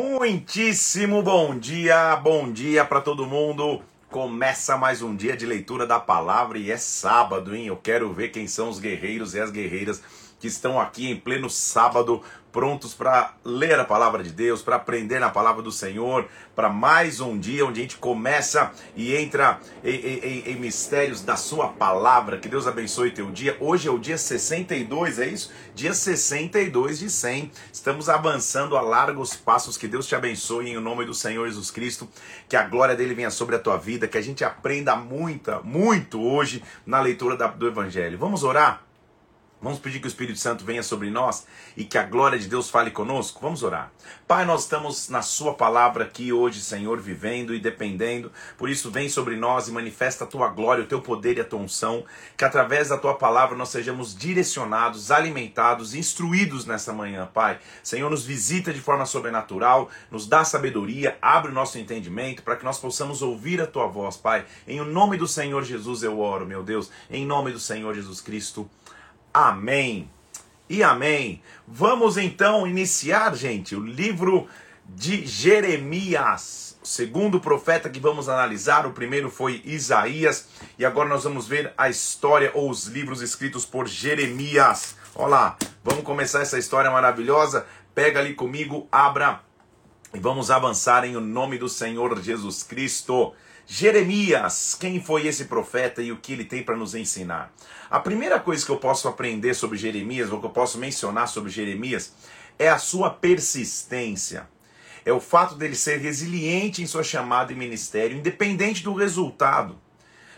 Muitíssimo bom dia, bom dia para todo mundo. Começa mais um dia de leitura da palavra e é sábado, hein? Eu quero ver quem são os guerreiros e as guerreiras que estão aqui em pleno sábado, prontos para ler a palavra de Deus, para aprender na palavra do Senhor, para mais um dia onde a gente começa e entra em, em, em, mistérios da Sua palavra. Que Deus abençoe teu dia. Hoje é o dia 62, é isso? Dia 62 de 100. Estamos avançando a largos passos. Que Deus te abençoe em nome do Senhor Jesus Cristo. Que a glória dele venha sobre a tua vida. Que a gente aprenda muita, muito hoje na leitura do Evangelho. Vamos orar? Vamos pedir que o Espírito Santo venha sobre nós e que a glória de Deus fale conosco? Vamos orar. Pai, nós estamos na Sua palavra aqui hoje, Senhor, vivendo e dependendo. Por isso, vem sobre nós e manifesta a Tua glória, o Teu poder e a Tua unção. Que através da Tua palavra nós sejamos direcionados, alimentados, instruídos nessa manhã, Pai. Senhor, nos visita de forma sobrenatural, nos dá sabedoria, abre o nosso entendimento para que nós possamos ouvir a Tua voz, Pai. Em o nome do Senhor Jesus eu oro, meu Deus. Em nome do Senhor Jesus Cristo. Amém e amém. Vamos então iniciar, gente, o livro de Jeremias, o segundo profeta que vamos analisar. O primeiro foi Isaías e agora nós vamos ver a história ou os livros escritos por Jeremias. Olá, lá, vamos começar essa história maravilhosa. Pega ali comigo, abra e vamos avançar em o nome do Senhor Jesus Cristo. Jeremias, quem foi esse profeta e o que ele tem para nos ensinar? A primeira coisa que eu posso aprender sobre Jeremias, ou que eu posso mencionar sobre Jeremias, é a sua persistência. É o fato dele ser resiliente em sua chamada e ministério, independente do resultado.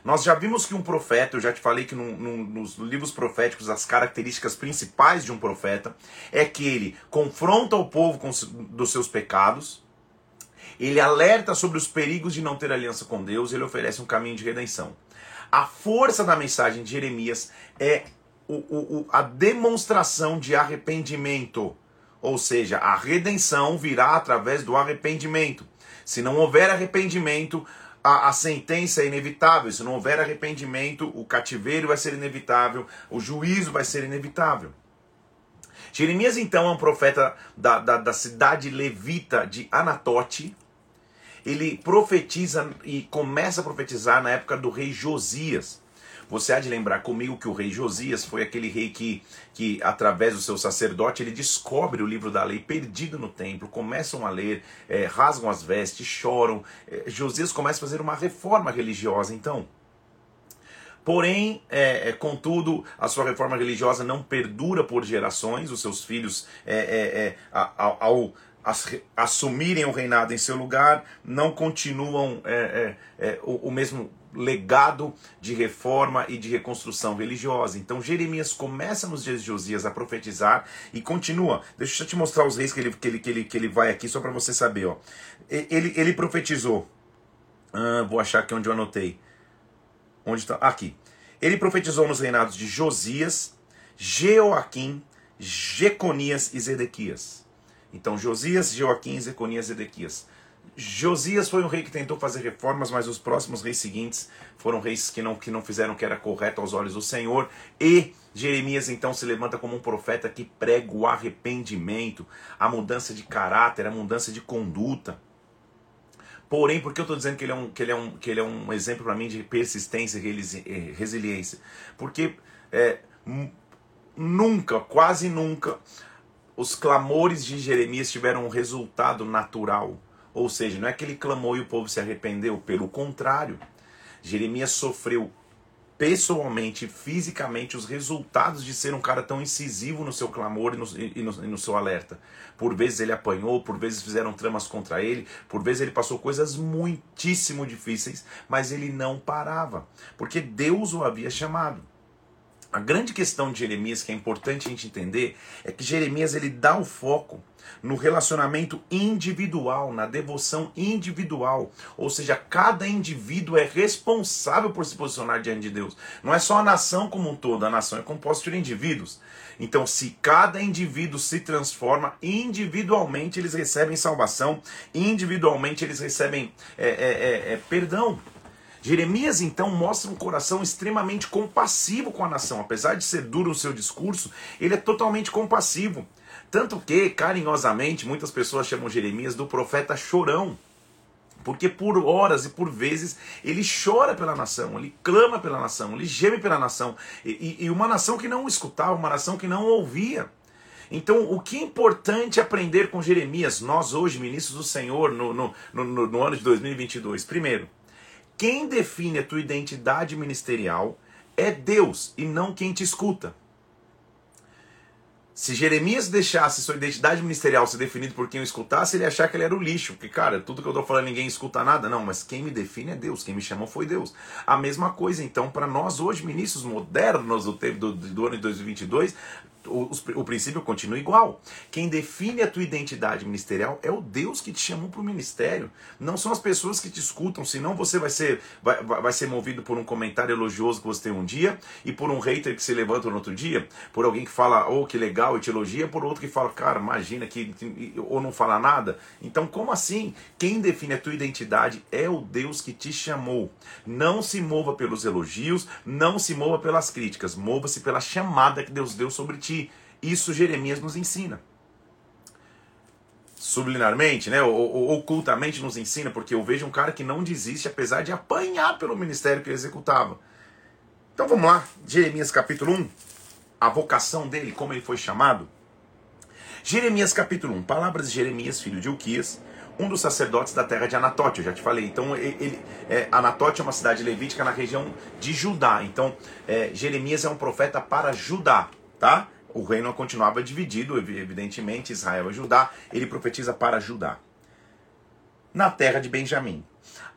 Nós já vimos que um profeta, eu já te falei que no, no, nos livros proféticos as características principais de um profeta é que ele confronta o povo com, dos seus pecados, ele alerta sobre os perigos de não ter aliança com Deus, ele oferece um caminho de redenção. A força da mensagem de Jeremias é o, o, a demonstração de arrependimento. Ou seja, a redenção virá através do arrependimento. Se não houver arrependimento, a, a, sentença é inevitável. Se não houver arrependimento, o cativeiro vai ser inevitável, o juízo vai ser inevitável. Jeremias, então, é um profeta da, da, da cidade levita de Anatote, ele profetiza e começa a profetizar na época do rei Josias. Você há de lembrar comigo que o rei Josias foi aquele rei que, que através do seu sacerdote, ele descobre o livro da lei perdido no templo, começam a ler, é, rasgam as vestes, choram. É, Josias começa a fazer uma reforma religiosa, então. Porém, é, é, contudo, a sua reforma religiosa não perdura por gerações, os seus filhos, é, ao, ao assumirem o reinado em seu lugar, não continuam é, é, é, o, o, mesmo legado de reforma e de reconstrução religiosa. Então Jeremias começa nos dias de Josias a profetizar e continua. Deixa eu te mostrar os reis que ele, que ele, que ele, que ele vai aqui, só para você saber. Ó. Ele, ele profetizou. Ah, vou achar aqui onde eu anotei. Onde está? Aqui. Ele profetizou nos reinados de Josias, Jeoaquim, Jeconias e Zedequias. Então, Josias, Joaquim, Zeconias e Edequias. Josias foi um rei que tentou fazer reformas, mas os próximos reis seguintes foram reis que não, que não fizeram o que era correto aos olhos do Senhor. E Jeremias então se levanta como um profeta que prega o arrependimento, a mudança de caráter, a mudança de conduta. Porém, por que eu estou dizendo que ele é um, que ele é um, que ele é um exemplo para mim de persistência e eh, resiliência? Porque é, nunca, quase nunca, os clamores de Jeremias tiveram um resultado natural. Ou seja, não é que ele clamou e o povo se arrependeu, pelo contrário. Jeremias sofreu pessoalmente, fisicamente, os resultados de ser um cara tão incisivo no seu clamor e no, e, no, e no, seu alerta. Por vezes ele apanhou, por vezes fizeram tramas contra ele, por vezes ele passou coisas muitíssimo difíceis, mas ele não parava, porque Deus o havia chamado. A grande questão de Jeremias que é importante a gente entender é que Jeremias ele dá o foco no relacionamento individual, na devoção individual. Ou seja, cada indivíduo é responsável por se posicionar diante de Deus. Não é só a nação como um todo, a nação é composta de indivíduos. Então, se cada indivíduo se transforma, individualmente eles recebem salvação, individualmente eles recebem é, é, é, é perdão. Jeremias então mostra um coração extremamente compassivo com a nação. Apesar de ser duro o seu discurso, ele é totalmente compassivo. Tanto que, carinhosamente, muitas pessoas chamam Jeremias do profeta chorão. Porque por horas e por vezes ele chora pela nação, ele clama pela nação, ele geme pela nação. E, e, uma nação que não escutava, uma nação que não ouvia. Então, o que é importante aprender com Jeremias, nós hoje, ministros do Senhor, no, no, no, no ano de 2022? Primeiro, quem define a tua identidade ministerial é Deus e não quem te escuta. Se Jeremias deixasse sua identidade ministerial ser definida por quem o escutasse, ele ia achar que ele era o lixo. Porque, cara, tudo que eu tô falando ninguém escuta nada. Não, mas quem me define é Deus. Quem me chamou foi Deus. A mesma coisa, então, para nós hoje, ministros modernos do, do, do ano de 2022, o, o, princípio continua igual. Quem define a tua identidade ministerial é o Deus que te chamou para o ministério. Não são as pessoas que te escutam, senão você vai ser, vai, vai ser movido por um comentário elogioso que você tem um dia e por um hater que se levanta no outro dia, por alguém que fala, oh, que legal, e te elogia, por outro que fala, cara, imagina que. ou não fala nada. Então, como assim? Quem define a tua identidade é o Deus que te chamou. Não se mova pelos elogios, não se mova pelas críticas, mova-se pela chamada que Deus deu sobre ti. Isso Jeremias nos ensina. Subliminarmente, né, ocultamente nos ensina, porque eu vejo um cara que não desiste apesar de apanhar pelo ministério que ele executava. Então vamos lá, Jeremias capítulo 1, a vocação dele, como ele foi chamado. Jeremias capítulo 1, palavras de Jeremias, filho de Uquias, um dos sacerdotes da terra de Anatote, eu já te falei. Então, ele, é, Anatote é uma cidade levítica na região de Judá. Então, é, Jeremias é um profeta para Judá, tá? O reino continuava dividido, evidentemente, Israel e Judá. Ele profetiza para Judá. Na terra de Benjamim.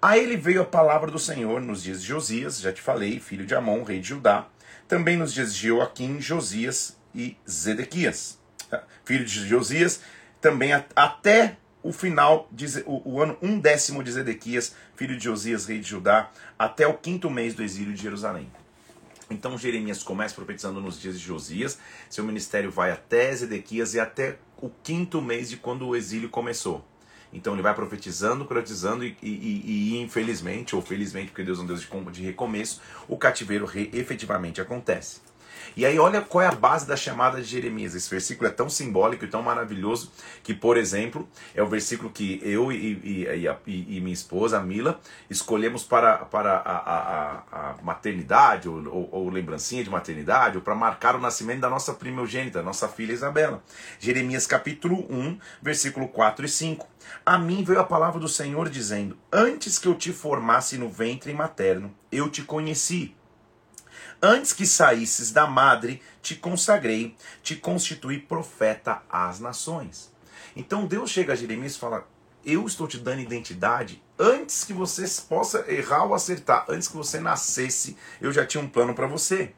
A ele veio a palavra do Senhor nos dias de Josias, já te falei, filho de Amon, rei de Judá. Também nos dias de Joaquim, Josias e Zedequias. Filho de Josias, também até o final, o ano um décimo de Zedequias, filho de Josias, rei de Judá, até o quinto mês do exílio de Jerusalém. Então Jeremias começa profetizando nos dias de Josias, seu ministério vai até Zedequias e até o quinto mês de quando o exílio começou. Então ele vai profetizando, profetizando e, e, e, infelizmente, ou felizmente, porque Deus é um Deus de, de recomeço, o cativeiro re, efetivamente acontece. E aí, olha qual é a base da chamada de Jeremias. Esse versículo é tão simbólico e tão maravilhoso que, por exemplo, é o versículo que eu e, e, e, e minha esposa, a Mila, escolhemos para, para a, a, a maternidade, ou, ou, ou, lembrancinha de maternidade, ou para marcar o nascimento da nossa primogênita, nossa filha Isabela. Jeremias capítulo 1, versículo 4 e 5. A mim veio a palavra do Senhor dizendo: Antes que eu te formasse no ventre materno, eu te conheci. Antes que saísses da madre, te consagrei, te constituí profeta às nações. Então Deus chega a Jeremias e fala: Eu estou te dando identidade antes que você possa errar ou acertar, antes que você nascesse, eu já tinha um plano para você.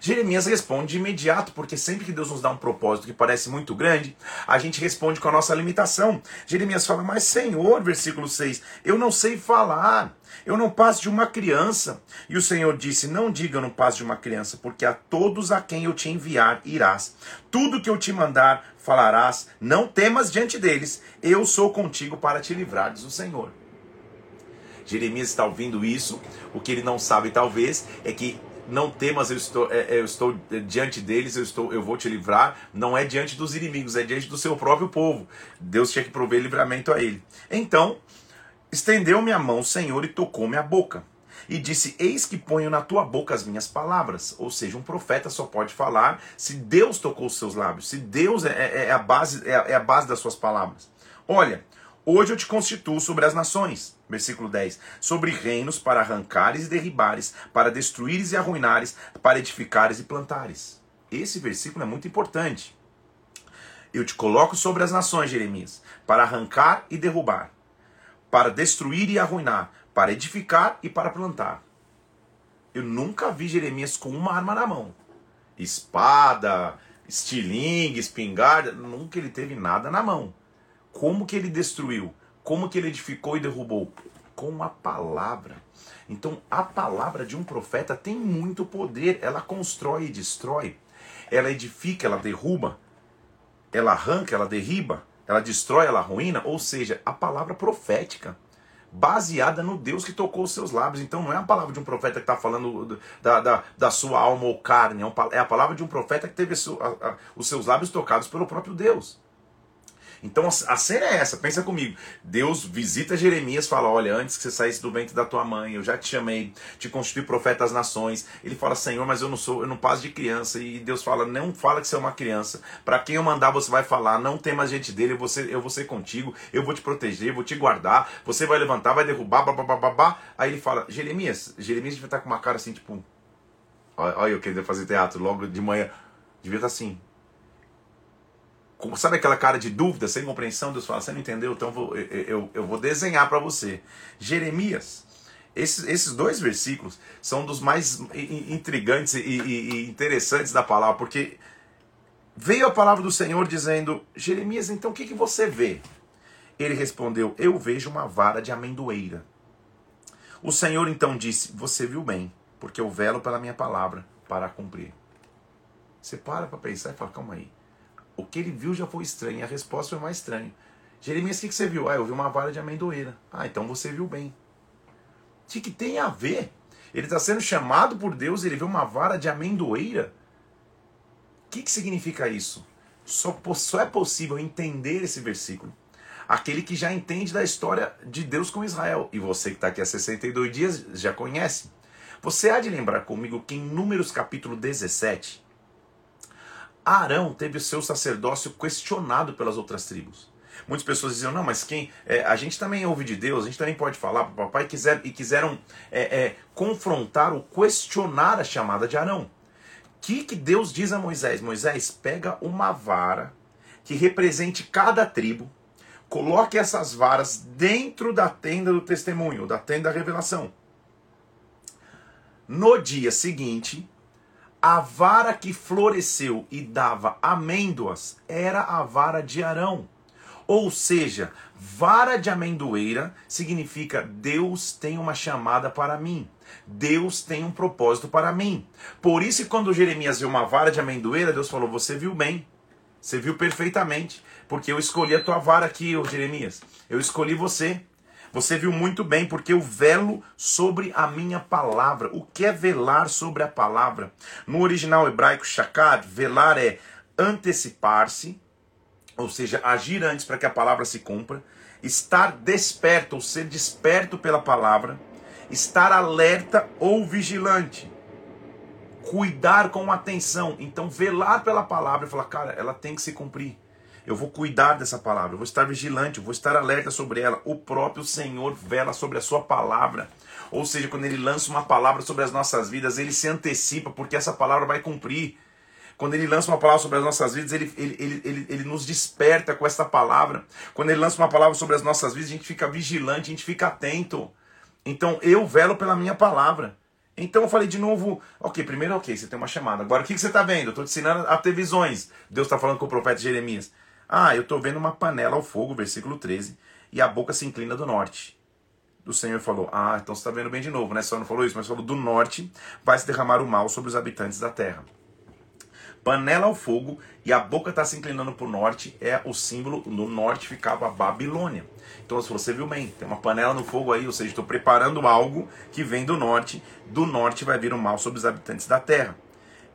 Jeremias responde de imediato, porque sempre que Deus nos dá um propósito que parece muito grande, a gente responde com a nossa limitação. Jeremias fala, mas Senhor, versículo 6, eu não sei falar, eu não passo de uma criança. E o Senhor disse: Não diga eu não passo de uma criança, porque a todos a quem eu te enviar irás. Tudo que eu te mandar falarás, não temas diante deles, eu sou contigo para te livrar, diz o Senhor. Jeremias está ouvindo isso, o que ele não sabe talvez é que não temas, eu estou, é, é, eu estou diante deles, eu estou, eu vou te livrar. Não é diante dos inimigos, é diante do seu próprio povo. Deus tinha que prover livramento a ele. Então, estendeu-me a mão, Senhor, e tocou-me a boca. E disse: Eis que ponho na tua boca as minhas palavras. Ou seja, um profeta só pode falar se Deus tocou os seus lábios, se Deus é, é, é a, base, é, é a base das suas palavras. Olha, Hoje eu te constituo sobre as nações. Versículo 10. Sobre reinos para arrancares e derribares, para destruires e arruinares, para edificares e plantares. Esse versículo é muito importante. Eu te coloco sobre as nações, Jeremias, para arrancar e derrubar, para destruir e arruinar, para edificar e para plantar. Eu nunca vi Jeremias com uma arma na mão. Espada, estilingue, espingarda, nunca ele teve nada na mão. Como que ele destruiu? Como que ele edificou e derrubou? Com a palavra. Então, a palavra de um profeta tem muito poder. Ela constrói e destrói. Ela edifica, ela derruba. Ela arranca, ela derriba. Ela destrói, ela ruína. Ou seja, a palavra profética baseada no Deus que tocou os seus lábios. Então não é a palavra de um profeta que está falando da, da, da, sua alma ou carne, é, é a palavra de um profeta que teve os seus lábios tocados pelo próprio Deus. Então a cena é essa, pensa comigo. Deus visita Jeremias, fala: Olha, antes que você saísse do ventre da tua mãe, eu já te chamei, te constituí profeta às nações. Ele fala: Senhor, mas eu não sou, eu não passo de criança. E Deus fala: Não fala que você é uma criança. Para quem eu mandar, você vai falar. Não tem mais gente dele, eu vou, ser, eu vou ser contigo, eu vou te proteger, vou te guardar. Você vai levantar, vai derrubar, babá. Aí ele fala: Jeremias, Jeremias devia estar com uma cara assim, tipo. Olha, eu queria fazer teatro logo de manhã. Devia estar assim. Sabe aquela cara de dúvida, sem compreensão? Deus fala, você não entendeu? Então vou, eu, eu, eu vou desenhar para você. Jeremias, esses, esses dois versículos são dos mais intrigantes e, e, e interessantes da palavra, porque veio a palavra do Senhor dizendo: Jeremias, então o que, que você vê? Ele respondeu: Eu vejo uma vara de amendoeira. O Senhor então disse: Você viu bem, porque eu velo pela minha palavra para cumprir. Você para para pensar e fala: Calma aí. O que ele viu já foi estranho, e a resposta foi mais estranha. Jeremias, o que, você viu? Ah, eu vi uma vara de amendoeira. Ah, então você viu bem. O que, que tem a ver? Ele está sendo chamado por Deus, ele vê uma vara de amendoeira. O que, que significa isso? Só, só é possível entender esse versículo aquele que já entende da história de Deus com Israel. E você que está aqui há 62 dias já conhece. Você há de lembrar comigo que em Números capítulo 17, Arão teve o seu sacerdócio questionado pelas outras tribos. Muitas pessoas diziam, não, mas quem. É, a gente também ouve de Deus, a gente também pode falar para o papai, quiser, e quiseram é, é, confrontar ou questionar a chamada de Arão. O que, que Deus diz a Moisés? Moisés, pega uma vara que represente cada tribo, coloque essas varas dentro da tenda do testemunho, da tenda da revelação. No dia seguinte, a vara que floresceu e dava amêndoas era a vara de Arão. Ou seja, vara de amendoeira significa Deus tem uma chamada para mim. Deus tem um propósito para mim. Por isso, quando Jeremias viu uma vara de amendoeira, Deus falou: Você viu bem, você viu perfeitamente, porque eu escolhi a tua vara aqui, Jeremias. Eu escolhi você. Você viu muito bem, porque eu velo sobre a minha palavra. O que é velar sobre a palavra? No original hebraico, shakad, velar é antecipar-se, ou seja, agir antes para que a palavra se cumpra, estar desperto, ou ser desperto pela palavra, estar alerta ou vigilante, cuidar com atenção. Então, velar pela palavra e falar, cara, ela tem que se cumprir. Eu vou cuidar dessa palavra, eu vou estar vigilante, eu vou estar alerta sobre ela. O próprio Senhor vela sobre a sua palavra. Ou seja, quando ele lança uma palavra sobre as nossas vidas, ele se antecipa, porque essa palavra vai cumprir. Quando ele lança uma palavra sobre as nossas vidas, ele, ele, ele, ele, ele nos desperta com essa palavra. Quando ele lança uma palavra sobre as nossas vidas, a gente fica vigilante, a gente fica atento. Então eu velo pela minha palavra. Então eu falei de novo, ok, primeiro ok, você tem uma chamada. Agora o que, que você está vendo? Eu estou te ensinando a ter visões. Deus está falando com o profeta Jeremias. Ah, eu estou vendo uma panela ao fogo, versículo 13, e a boca se inclina do norte. O Senhor falou: Ah, então você está vendo bem de novo, né? Só não falou isso, mas falou: Do norte vai se derramar o mal sobre os habitantes da terra. Panela ao fogo e a boca está se inclinando para o norte, é o símbolo, no norte ficava a Babilônia. Então, você viu bem, tem uma panela no fogo aí, ou seja, estou preparando algo que vem do norte, do norte vai vir o mal sobre os habitantes da terra.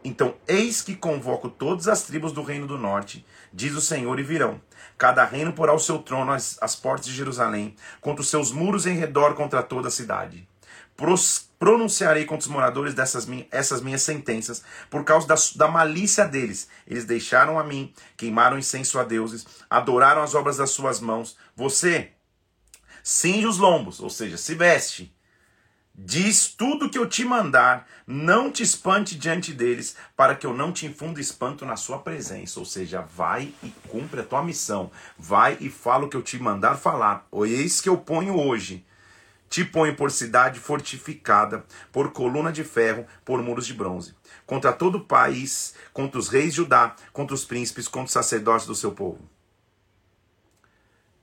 Então, eis que convoco todas as tribos do reino do norte, diz o Senhor, e virão. Cada reino porá o seu trono às, às portas de Jerusalém, contra os seus muros em redor contra toda a cidade. Pros, pronunciarei contra os moradores dessas minhas, essas minhas sentenças, por causa da, da malícia deles. Eles deixaram a mim, queimaram incenso a deuses, adoraram as obras das suas mãos. Você cinge os lombos, ou seja, se veste Diz tudo que eu te mandar, não te espante diante deles, para que eu não te infunda espanto na sua presença. Ou seja, vai e cumpre a tua missão. Vai e fala o que eu te mandar falar. Eis que eu ponho hoje. Te ponho por cidade fortificada, por coluna de ferro, por muros de bronze. Contra todo o país, contra os reis de Judá, contra os príncipes, contra os sacerdotes do seu povo.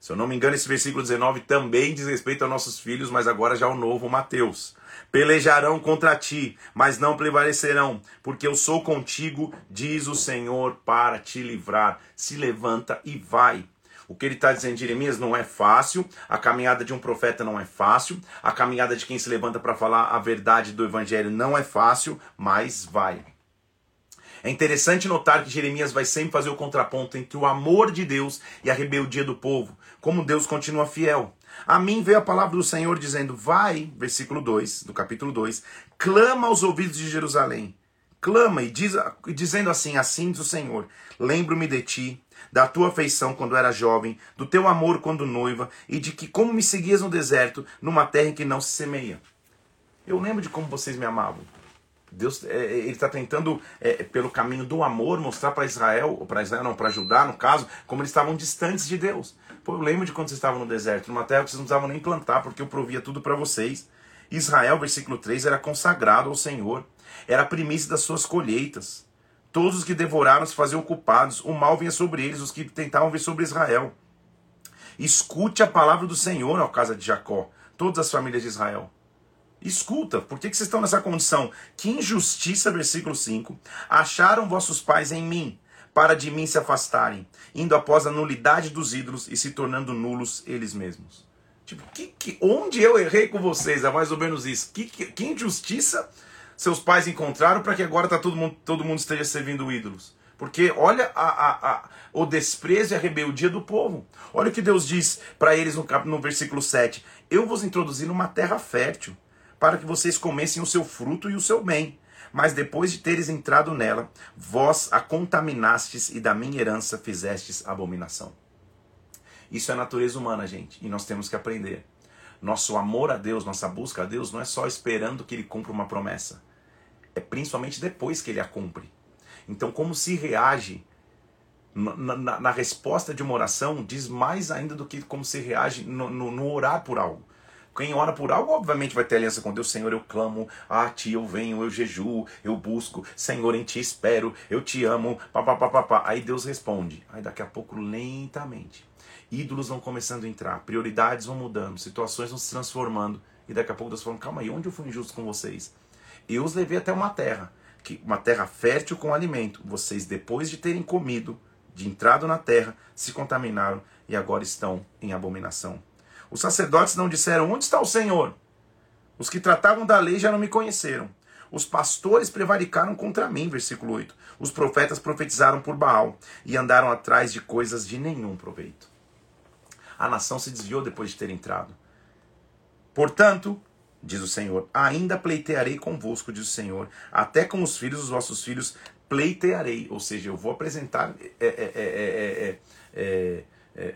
Se eu não me engano, esse versículo 19 também diz respeito a nossos filhos, mas agora já o novo Mateus. Pelejarão contra ti, mas não prevalecerão, porque eu sou contigo, diz o Senhor, para te livrar. Se levanta e vai. O que ele está dizendo, Jeremias, não é fácil. A caminhada de um profeta não é fácil. A caminhada de quem se levanta para falar a verdade do evangelho não é fácil, mas vai. É interessante notar que Jeremias vai sempre fazer o contraponto entre o amor de Deus e a rebeldia do povo, como Deus continua fiel. A mim veio a palavra do Senhor dizendo: Vai, versículo 2 do capítulo 2, clama aos ouvidos de Jerusalém. Clama e diz, dizendo assim: Assim diz o Senhor: Lembro-me de ti, da tua afeição quando era jovem, do teu amor quando noiva, e de que como me seguias no deserto, numa terra em que não se semeia. Eu lembro de como vocês me amavam. Deus, é, é ele está tentando, é, pelo caminho do amor, mostrar para Israel, para Israel não, para Judá, no caso, como eles estavam distantes de Deus. Pô, eu lembro de quando vocês estavam no deserto, numa terra que vocês não precisavam nem plantar, porque eu provia tudo para vocês. Israel, versículo 3, era consagrado ao Senhor, era a primícia das suas colheitas. Todos os que devoraram se faziam culpados, o mal vinha sobre eles, os que tentavam vir sobre Israel. Escute a palavra do Senhor, ó casa de Jacó, todas as famílias de Israel. Escuta, por que, que vocês estão nessa condição? Que injustiça, versículo 5. Acharam vossos pais em mim, para de mim se afastarem, indo após a nulidade dos ídolos e se tornando nulos eles mesmos. Tipo, que, que, onde eu errei com vocês? É mais ou menos isso. Que, que, que injustiça seus pais encontraram para que agora tá todo, mundo, todo mundo esteja servindo ídolos? Porque olha a, a, a, o desprezo e a rebeldia do povo. Olha o que Deus diz para eles no, no versículo 7. Eu vos introduzi numa terra fértil, para que vocês comessem o seu fruto e o seu bem mas depois de teres entrado nela, vós a contaminastes e da minha herança fizestes abominação. Isso é natureza humana, gente, e nós temos que aprender. Nosso amor a Deus, nossa busca a Deus, não é só esperando que Ele cumpra uma promessa, é principalmente depois que Ele a cumpre. Então, como se reage na, na, na resposta de uma oração, diz mais ainda do que como se reage no, no, no orar por algo. Quem ora por algo, obviamente, vai ter aliança com Deus. Senhor, eu clamo, a ti eu venho, eu jejuo, eu busco. Senhor, em ti espero, eu te amo. Pá, Aí Deus responde. Aí daqui a pouco, lentamente, ídolos vão começando a entrar, prioridades vão mudando, situações vão se transformando. E daqui a pouco Deus falando, calma aí, onde eu fui injusto com vocês? Eu os levei até uma terra, que uma terra fértil com alimento. Vocês, depois de terem comido, de entrado na terra, se contaminaram e agora estão em abominação. Os sacerdotes não disseram: Onde está o Senhor? Os que tratavam da lei já não me conheceram. Os pastores prevaricaram contra mim, versículo 8. Os profetas profetizaram por Baal e andaram atrás de coisas de nenhum proveito. A nação se desviou depois de ter entrado. Portanto, diz o Senhor, ainda pleitearei convosco, diz o Senhor, até com os filhos dos vossos filhos pleitearei. Ou seja, eu vou apresentar é, é, é,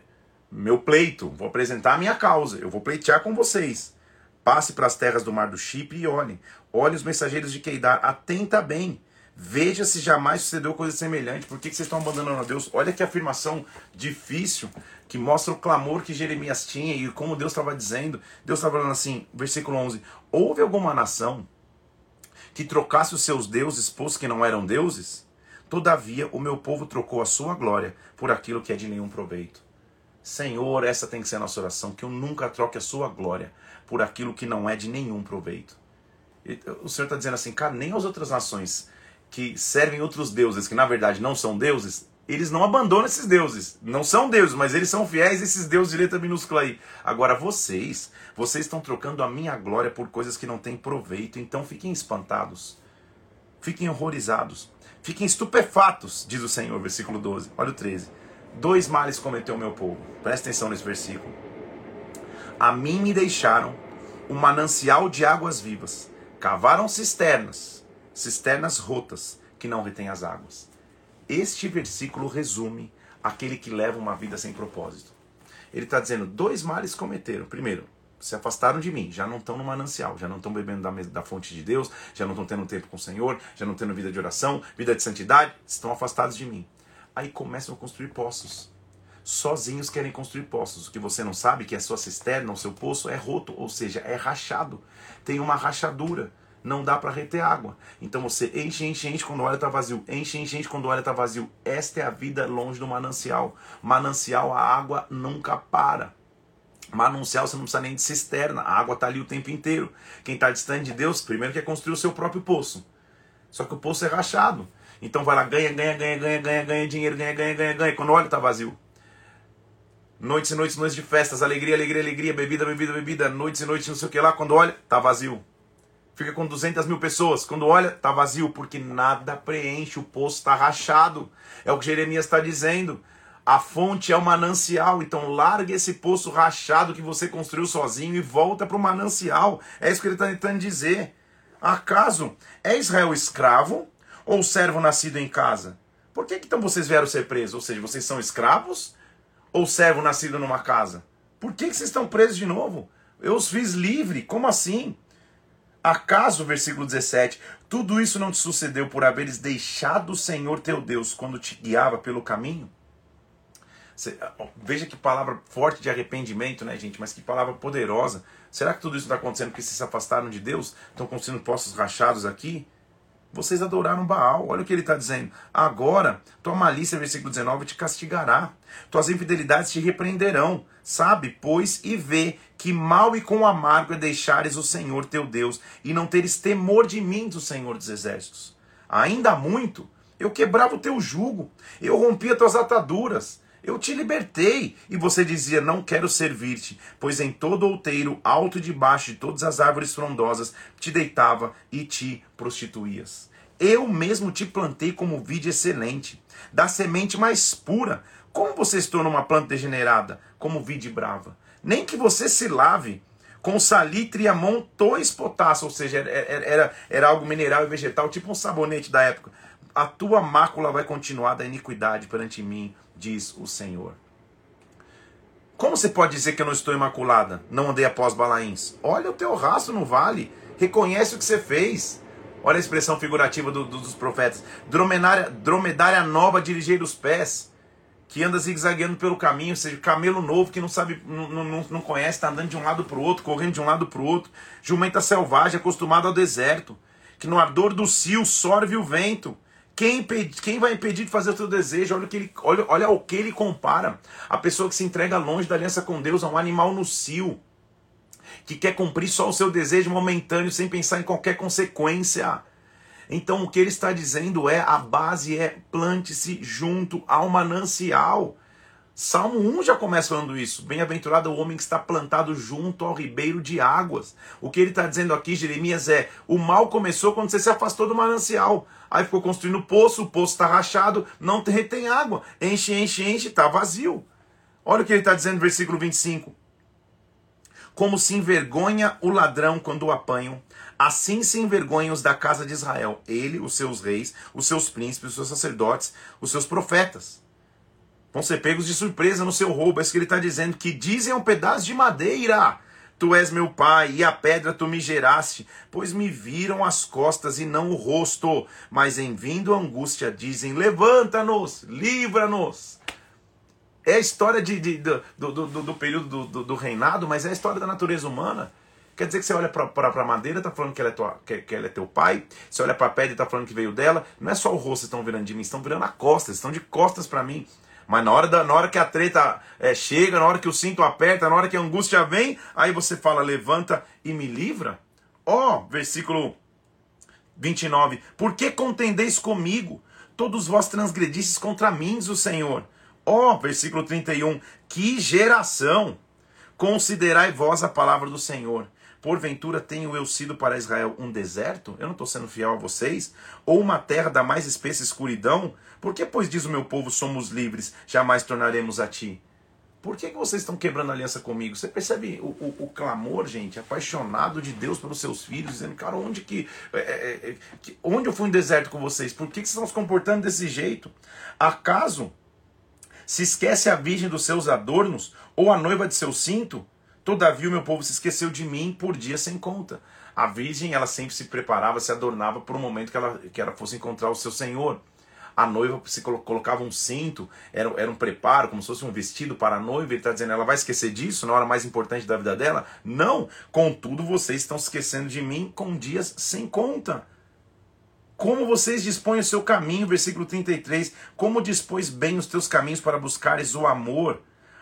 meu pleito, vou apresentar a minha causa, eu vou pleitear com vocês. Passe para as terras do mar do Chipre e olhem. Olhem os mensageiros de Queidar, atenta bem. Veja se jamais sucedeu coisa semelhante. Por que, que vocês estão abandonando a Deus? Olha que afirmação difícil, que mostra o clamor que Jeremias tinha e como Deus estava dizendo. Deus estava falando assim, versículo 11: Houve alguma nação que trocasse os seus deuses, posto que não eram deuses? Todavia, o meu povo trocou a sua glória por aquilo que é de nenhum proveito. Senhor, essa tem que ser a nossa oração, que eu nunca troque a sua glória por aquilo que não é de nenhum proveito. O Senhor está dizendo assim, cara, nem as outras nações que servem outros deuses, que na verdade não são deuses, eles não abandonam esses deuses. Não são deuses, mas eles são fiéis a esses deuses de letra minúscula aí. Agora vocês, vocês estão trocando a minha glória por coisas que não têm proveito, então fiquem espantados. Fiquem horrorizados. Fiquem estupefatos, diz o Senhor, versículo 12. Olha o 13. Dois males cometeu meu povo. Presta atenção nesse versículo. A mim me deixaram um manancial de águas vivas. Cavaram cisternas, cisternas rotas, que não retêm as águas. Este versículo resume aquele que leva uma vida sem propósito. Ele está dizendo: dois males cometeram. Primeiro, se afastaram de mim, já não estão no manancial, já não estão bebendo da, da fonte de Deus, já não estão tendo tempo com o Senhor, já não tendo vida de oração, vida de santidade, estão afastados de mim aí começam a construir poços. Sozinhos querem construir poços. O que você não sabe que a sua cisterna, o seu poço é roto, ou seja, é rachado. Tem uma rachadura. Não dá para reter água. Então você enche, enche, enche quando o óleo está vazio. Enche, enche, enche quando o óleo está vazio. Esta é a vida longe do manancial. Manancial, a água nunca para. Manancial você não precisa nem de cisterna. A água está ali o tempo inteiro. Quem está distante de Deus, primeiro quer construir o seu próprio poço. Só que o poço é rachado. Então vai lá, ganha, ganha, ganha, ganha, ganha, ganha dinheiro, ganha, ganha, ganha, ganha. Quando olha, tá vazio. Noites e noites, noites de festas, alegria, alegria, alegria, bebida, bebida, bebida, noites e noites, não sei o que lá. Quando olha, tá vazio. fica com 200 mil pessoas. Quando olha, tá vazio, porque nada preenche, o poço está rachado. É o que Jeremias está dizendo. A fonte é o manancial, então larga esse poço rachado que você construiu sozinho e volta para o manancial. É isso que ele está tentando dizer. Acaso é Israel escravo ou servo nascido em casa? Por que, então vocês vieram ser presos? Ou seja, vocês são escravos ou servo nascido numa casa? Por que, que vocês estão presos de novo? Eu os fiz livre, como assim? Acaso, versículo 17, tudo isso não te sucedeu por haveres deixado o Senhor teu Deus quando te guiava pelo caminho? Veja que palavra forte de arrependimento, né, gente? Mas que palavra poderosa. Será que tudo isso está acontecendo porque vocês se afastaram de Deus? Estão construindo postos rachados aqui? Vocês adoraram Baal. Olha o que ele está dizendo. Agora, tua malícia, versículo 19, te castigará. Tuas infidelidades te repreenderão. Sabe, pois, e vê que mal e com amargo é deixares o Senhor teu Deus e não teres temor de mim, do Senhor dos Exércitos. Ainda muito, eu quebrava o teu jugo, eu rompia tuas ataduras. Eu te libertei. E você dizia: Não quero servir-te, pois em todo outeiro, alto e debaixo de todas as árvores frondosas, te deitava e te prostituías. Eu mesmo te plantei como vide excelente, da semente mais pura. Como você se tornou uma planta degenerada, como vide brava? Nem que você se lave com salitre e amontoes potássio, ou seja, era, era, era algo mineral e vegetal, tipo um sabonete da época. A tua mácula vai continuar da iniquidade perante mim, diz o Senhor. Como você pode dizer que eu não estou imaculada? Não andei após Balaíns? Olha o teu rastro no vale. Reconhece o que você fez. Olha a expressão figurativa do, do, dos profetas. Dromedária, dromedária nova dirigir os pés. Que anda zigue-zagueando pelo caminho, ou seja, camelo novo que não sabe, não, não, não conhece, está andando de um lado para o outro, correndo de um lado para o outro. Jumenta selvagem, acostumada ao deserto. Que no ardor do cio sorve o vento quem, quem vai impedir de fazer o teu desejo? Olha o, que ele, olha, olha ao que ele compara. A pessoa que se entrega longe da aliança com Deus a um animal no cio, que quer cumprir só o seu desejo momentâneo sem pensar em qualquer consequência. Então o que ele está dizendo é: a base é plante-se junto ao manancial. Salmo 1 já começa falando isso. Bem-aventurado o homem que está plantado junto ao ribeiro de águas. O que ele está dizendo aqui, Jeremias, é: o mal começou quando você se afastou do manancial. Aí ficou construindo poço, o poço está rachado, não retém água. Enche, enche, enche, está vazio. Olha o que ele está dizendo no versículo 25. Como se envergonha o ladrão quando o apanham, assim se envergonham os da casa de Israel, ele, os seus reis, os seus príncipes, os seus sacerdotes, os seus profetas. Vão ser pegos de surpresa no seu roubo. É isso que ele está dizendo. Que dizem um pedaço de madeira. Tu és meu pai, e a pedra tu me geraste, pois me viram as costas e não o rosto. Mas em vindo a angústia dizem: Levanta-nos, livra-nos. É a história de, de do, do, do, do, período do, do, reinado, mas é a história da natureza humana. Quer dizer que você olha para a madeira, está falando que ela, é tua, que, que ela é teu pai. Você olha para a pedra, está falando que veio dela. Não é só o rosto que estão virando de mim, estão virando a costa, estão de costas para mim. Mas na hora, da, na hora que a treta é, chega, na hora que o cinto aperta, na hora que a angústia vem, aí você fala: levanta e me livra. Ó, oh, versículo 29. Por que contendeis comigo? Todos vós transgredistes contra mim, diz o Senhor. Ó, oh, versículo 31. Que geração! Considerai vós a palavra do Senhor. Porventura tenho eu sido para Israel um deserto? Eu não estou sendo fiel a vocês? Ou uma terra da mais espessa escuridão? Por que, pois, diz o meu povo, somos livres, jamais tornaremos a ti? Por que, que vocês estão quebrando aliança comigo? Você percebe o, o, o, clamor, gente, apaixonado de Deus pelos seus filhos, dizendo, cara, onde que, é, é, é que onde eu fui um deserto com vocês? Por que, que vocês estão se comportando desse jeito? Acaso se esquece a virgem dos seus adornos ou a noiva de seu cinto? Todavia o meu povo se esqueceu de mim por dia sem conta. A virgem, ela sempre se preparava, se adornava para o momento que ela, que ela fosse encontrar o seu Senhor a noiva se colocava um cinto, era, era um preparo, como se fosse um vestido para a noiva. Ele está dizendo, ela vai esquecer disso na hora mais importante da vida dela? Não! Contudo, vocês estão esquecendo de mim com dias sem conta. Como vocês dispõem o seu caminho, versículo 33, como dispôs bem os teus caminhos para buscares o amor,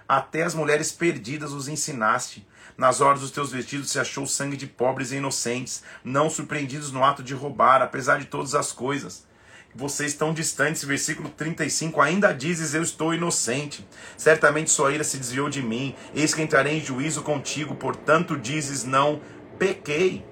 até as mulheres perdidas os ensinaste. Nas horas dos teus vestidos se achou sangue de pobres e inocentes, não surpreendidos no ato de roubar, apesar de todas as coisas vocês estão distantes. Versículo 35, ainda dizes, eu estou inocente. Certamente sua ira se desviou de mim. Eis que entrarei em juízo contigo, portanto dizes, não pequei.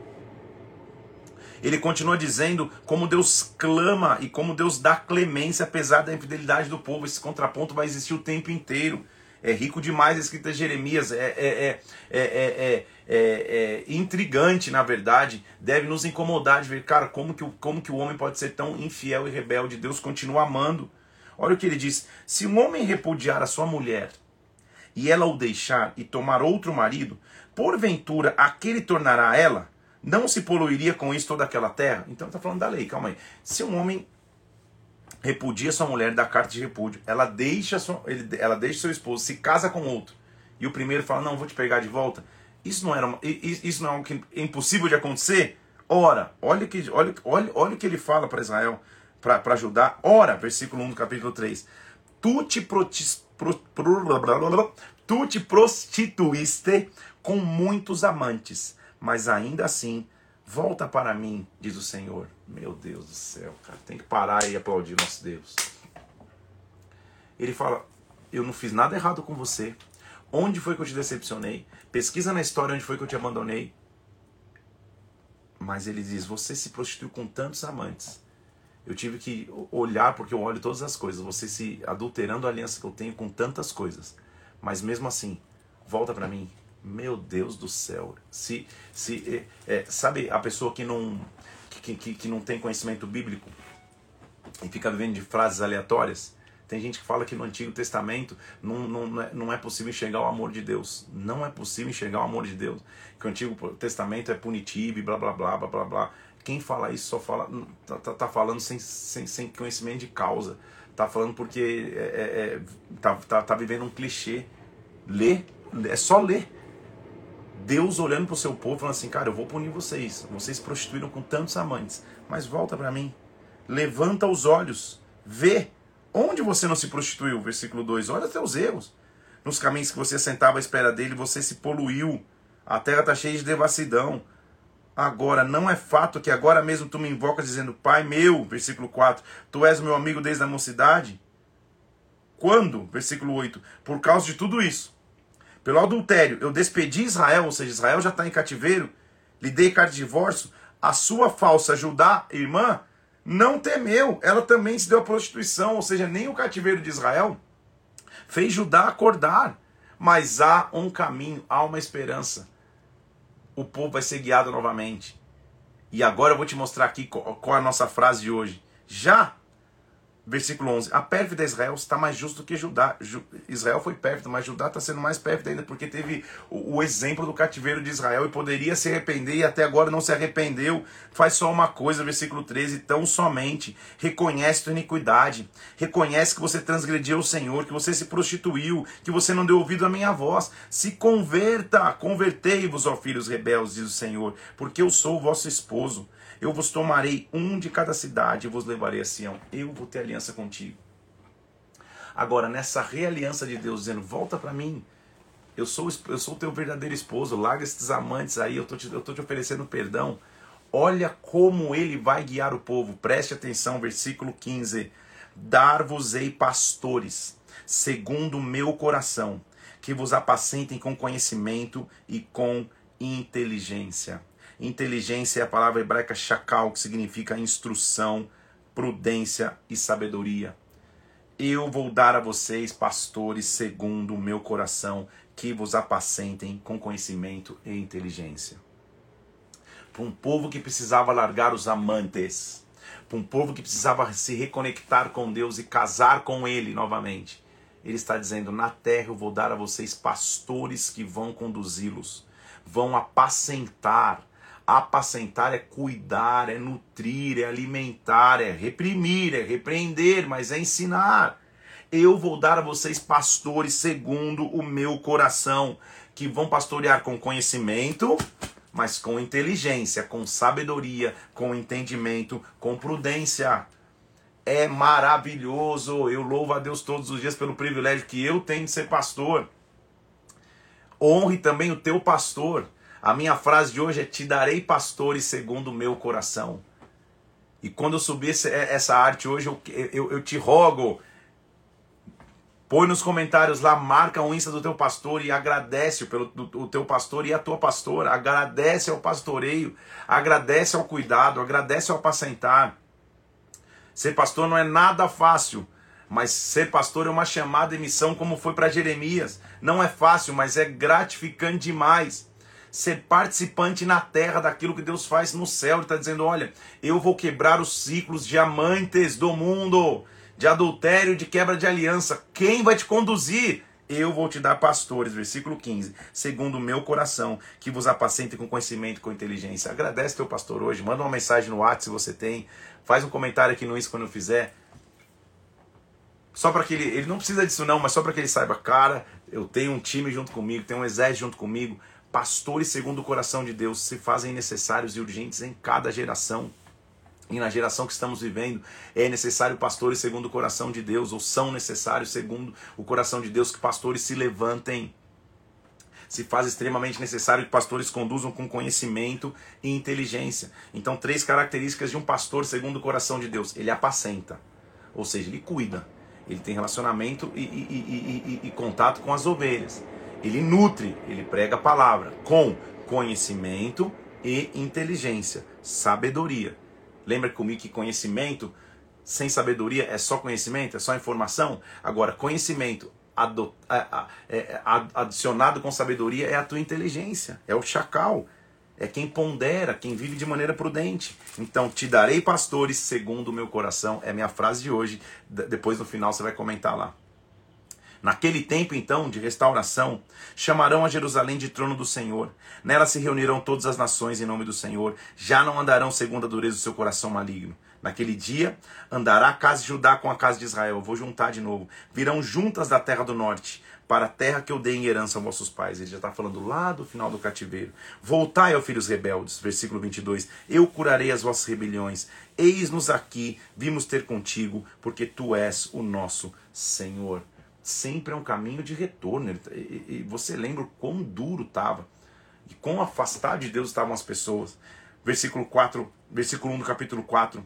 Ele continua dizendo como Deus clama e como Deus dá clemência apesar da infidelidade do povo. Esse contraponto vai existir o tempo inteiro. É rico demais a escrita de Jeremias. É, é, é, é, intrigante, na verdade. Deve nos incomodar de ver, cara, como que, como que o homem pode ser tão infiel e rebelde. Deus continua amando. Olha o que ele diz: se um homem repudiar a sua mulher e ela o deixar e tomar outro marido, porventura aquele tornará ela? Não se poluiria com isso toda aquela terra? Então está falando da lei, calma aí. Se um homem repudia sua mulher, dá carta de repúdio, ela deixa, sua, ele, ela deixa seu esposo, se casa com outro, e o primeiro fala, não, vou te pegar de volta, isso não, era uma, isso não é impossível de acontecer? Ora, olha, que, olha, olha, olha o que ele fala para Israel, para Judá. Ora, versículo 1 do capítulo 3. Tu te, protis, pro, pro, tu te prostituíste com muitos amantes mas ainda assim, volta para mim, diz o Senhor. Meu Deus do céu, cara, tem que parar e aplaudir nosso Deus. Ele fala: Eu não fiz nada errado com você. Onde foi que eu te decepcionei? Pesquisa na história onde foi que eu te abandonei. Mas ele diz: Você se prostituiu com tantos amantes. Eu tive que olhar porque eu olho todas as coisas. Você se adulterando a aliança que eu tenho com tantas coisas. Mas mesmo assim, volta para mim. Meu Deus do céu. Se, se é, é, sabe a pessoa que não que, que, que não tem conhecimento bíblico e fica vivendo de frases aleatórias? Tem gente que fala que no Antigo Testamento não, não, é, não é possível enxergar o amor de Deus. Não é possível enxergar o amor de Deus. Que o Antigo Testamento é punitivo e blá blá blá blá blá blá. Quem fala isso só fala. Tá, tá, tá falando sem, sem, sem conhecimento de causa. Tá falando porque é, é, é tá, tá, tá vivendo um clichê. Lê, é só ler. Deus olhando para o seu povo falando assim, cara, eu vou punir vocês. Vocês prostituíram com tantos amantes. Mas volta para mim. Levanta os olhos. Vê onde você não se prostituiu. Versículo 2. Olha teus erros. Nos caminhos que você sentava à espera dele, você se poluiu. A terra está cheia de devassidão. Agora, não é fato que agora mesmo tu me invocas dizendo, Pai meu, versículo 4, tu és meu amigo desde a mocidade? Quando? Versículo 8. Por causa de tudo isso, pelo adultério, eu despedi Israel, ou seja, Israel já está em cativeiro, lhe dei carta de divórcio, a sua falsa Judá, irmã, não temeu, ela também se deu à prostituição, ou seja, nem o cativeiro de Israel fez Judá acordar. Mas há um caminho, há uma esperança. O povo vai ser guiado novamente. E agora eu vou te mostrar aqui qual é a nossa frase de hoje. Já Versículo 11. A pérfida Israel está mais justo que Judá. Israel foi pérfido, mas Judá está sendo mais pérfido ainda porque teve o, o, exemplo do cativeiro de Israel e poderia se arrepender e até agora não se arrependeu. Faz só uma coisa, versículo 13. Tão somente reconhece tua iniquidade. Reconhece que você transgrediu o Senhor, que você se prostituiu, que você não deu ouvido à minha voz. Se converta, convertei-vos, ó filhos rebeldes, diz o Senhor, porque eu sou o vosso esposo. Eu vos tomarei um de cada cidade e vos levarei a Sião. Eu vou ter aliança contigo. Agora, nessa realiança de Deus, dizendo: Volta para mim. Eu sou, eu sou teu verdadeiro esposo. Larga esses amantes aí. Eu estou te, eu te oferecendo perdão. Olha como ele vai guiar o povo. Preste atenção, versículo 15: Dar-vos-ei pastores, segundo o meu coração, que vos apacentem com conhecimento e com inteligência. Inteligência é a palavra hebraica shakal, que significa instrução, prudência e sabedoria. Eu vou dar a vocês pastores segundo o meu coração, que vos apacentem com conhecimento e inteligência. Para um povo que precisava largar os amantes, para um povo que precisava se reconectar com Deus e casar com Ele novamente, Ele está dizendo: Na terra eu vou dar a vocês pastores que vão conduzi-los, vão apacentar, Apacentar é cuidar, é nutrir, é alimentar, é reprimir, é repreender, mas é ensinar. Eu vou dar a vocês pastores segundo o meu coração, que vão pastorear com conhecimento, mas com inteligência, com sabedoria, com entendimento, com prudência. É maravilhoso. Eu louvo a Deus todos os dias pelo privilégio que eu tenho de ser pastor. Honre também o teu pastor. A minha frase de hoje é: Te darei pastores segundo o meu coração. E quando eu subir essa arte hoje, eu, eu, eu te rogo, Põe nos comentários lá, marca o Insta do teu pastor e agradece pelo do, o teu pastor e a tua pastora. Agradece ao pastoreio, agradece ao cuidado, agradece ao apacentar. Ser pastor não é nada fácil, mas ser pastor é uma chamada e missão, como foi para Jeremias. Não é fácil, mas é gratificante demais. Ser participante na terra daquilo que Deus faz no céu. Ele está dizendo: olha, eu vou quebrar os ciclos diamantes do mundo de adultério, de quebra de aliança. Quem vai te conduzir? Eu vou te dar pastores, versículo 15, segundo o meu coração, que vos apacentem com conhecimento e com inteligência. Agradece teu pastor hoje, manda uma mensagem no WhatsApp se você tem, faz um comentário aqui no Insta quando eu fizer. Só para que ele, ele não precisa disso não, mas só para que ele saiba, cara, eu tenho um time junto comigo, tenho um exército junto comigo, pastores segundo o coração de Deus se fazem necessários e urgentes em cada geração. E na geração que estamos vivendo, é necessário pastores segundo o coração de Deus, ou são necessários segundo o coração de Deus que pastores se levantem. Se faz extremamente necessário que pastores conduzam com conhecimento e inteligência. Então, três características de um pastor segundo o coração de Deus: ele apacenta, ou seja, ele cuida, ele tem relacionamento e, e, e, e contato com as ovelhas, ele nutre, ele prega a palavra com conhecimento e inteligência, sabedoria. Lembra comigo que conhecimento sem sabedoria é só conhecimento, é só informação? Agora, conhecimento é, adicionado com sabedoria é a tua inteligência, é o chacal, é quem pondera, quem vive de maneira prudente. Então, te darei pastores segundo o meu coração, é minha frase de hoje. Depois no final você vai comentar lá. Naquele tempo, então, de restauração, chamarão a Jerusalém de trono do Senhor. Nela se reunirão todas as nações em nome do Senhor. Já não andarão segundo a dureza do seu coração maligno. Naquele dia, andará a casa de Judá com a casa de Israel. Vou juntar de novo. Virão juntas da terra do norte, para a terra que eu dei em herança aos vossos pais. Ele já está falando lá do final do cativeiro. Voltai, ó filhos rebeldes, versículo 22. Eu curarei as vossas rebeliões. Eis-nos aqui, vimos ter contigo, porque tu és o nosso Senhor sempre é um caminho de retorno. E, você lembra o quão duro estava e quão afastado de Deus estavam as pessoas. Versículo 4, versículo 1 do capítulo 4.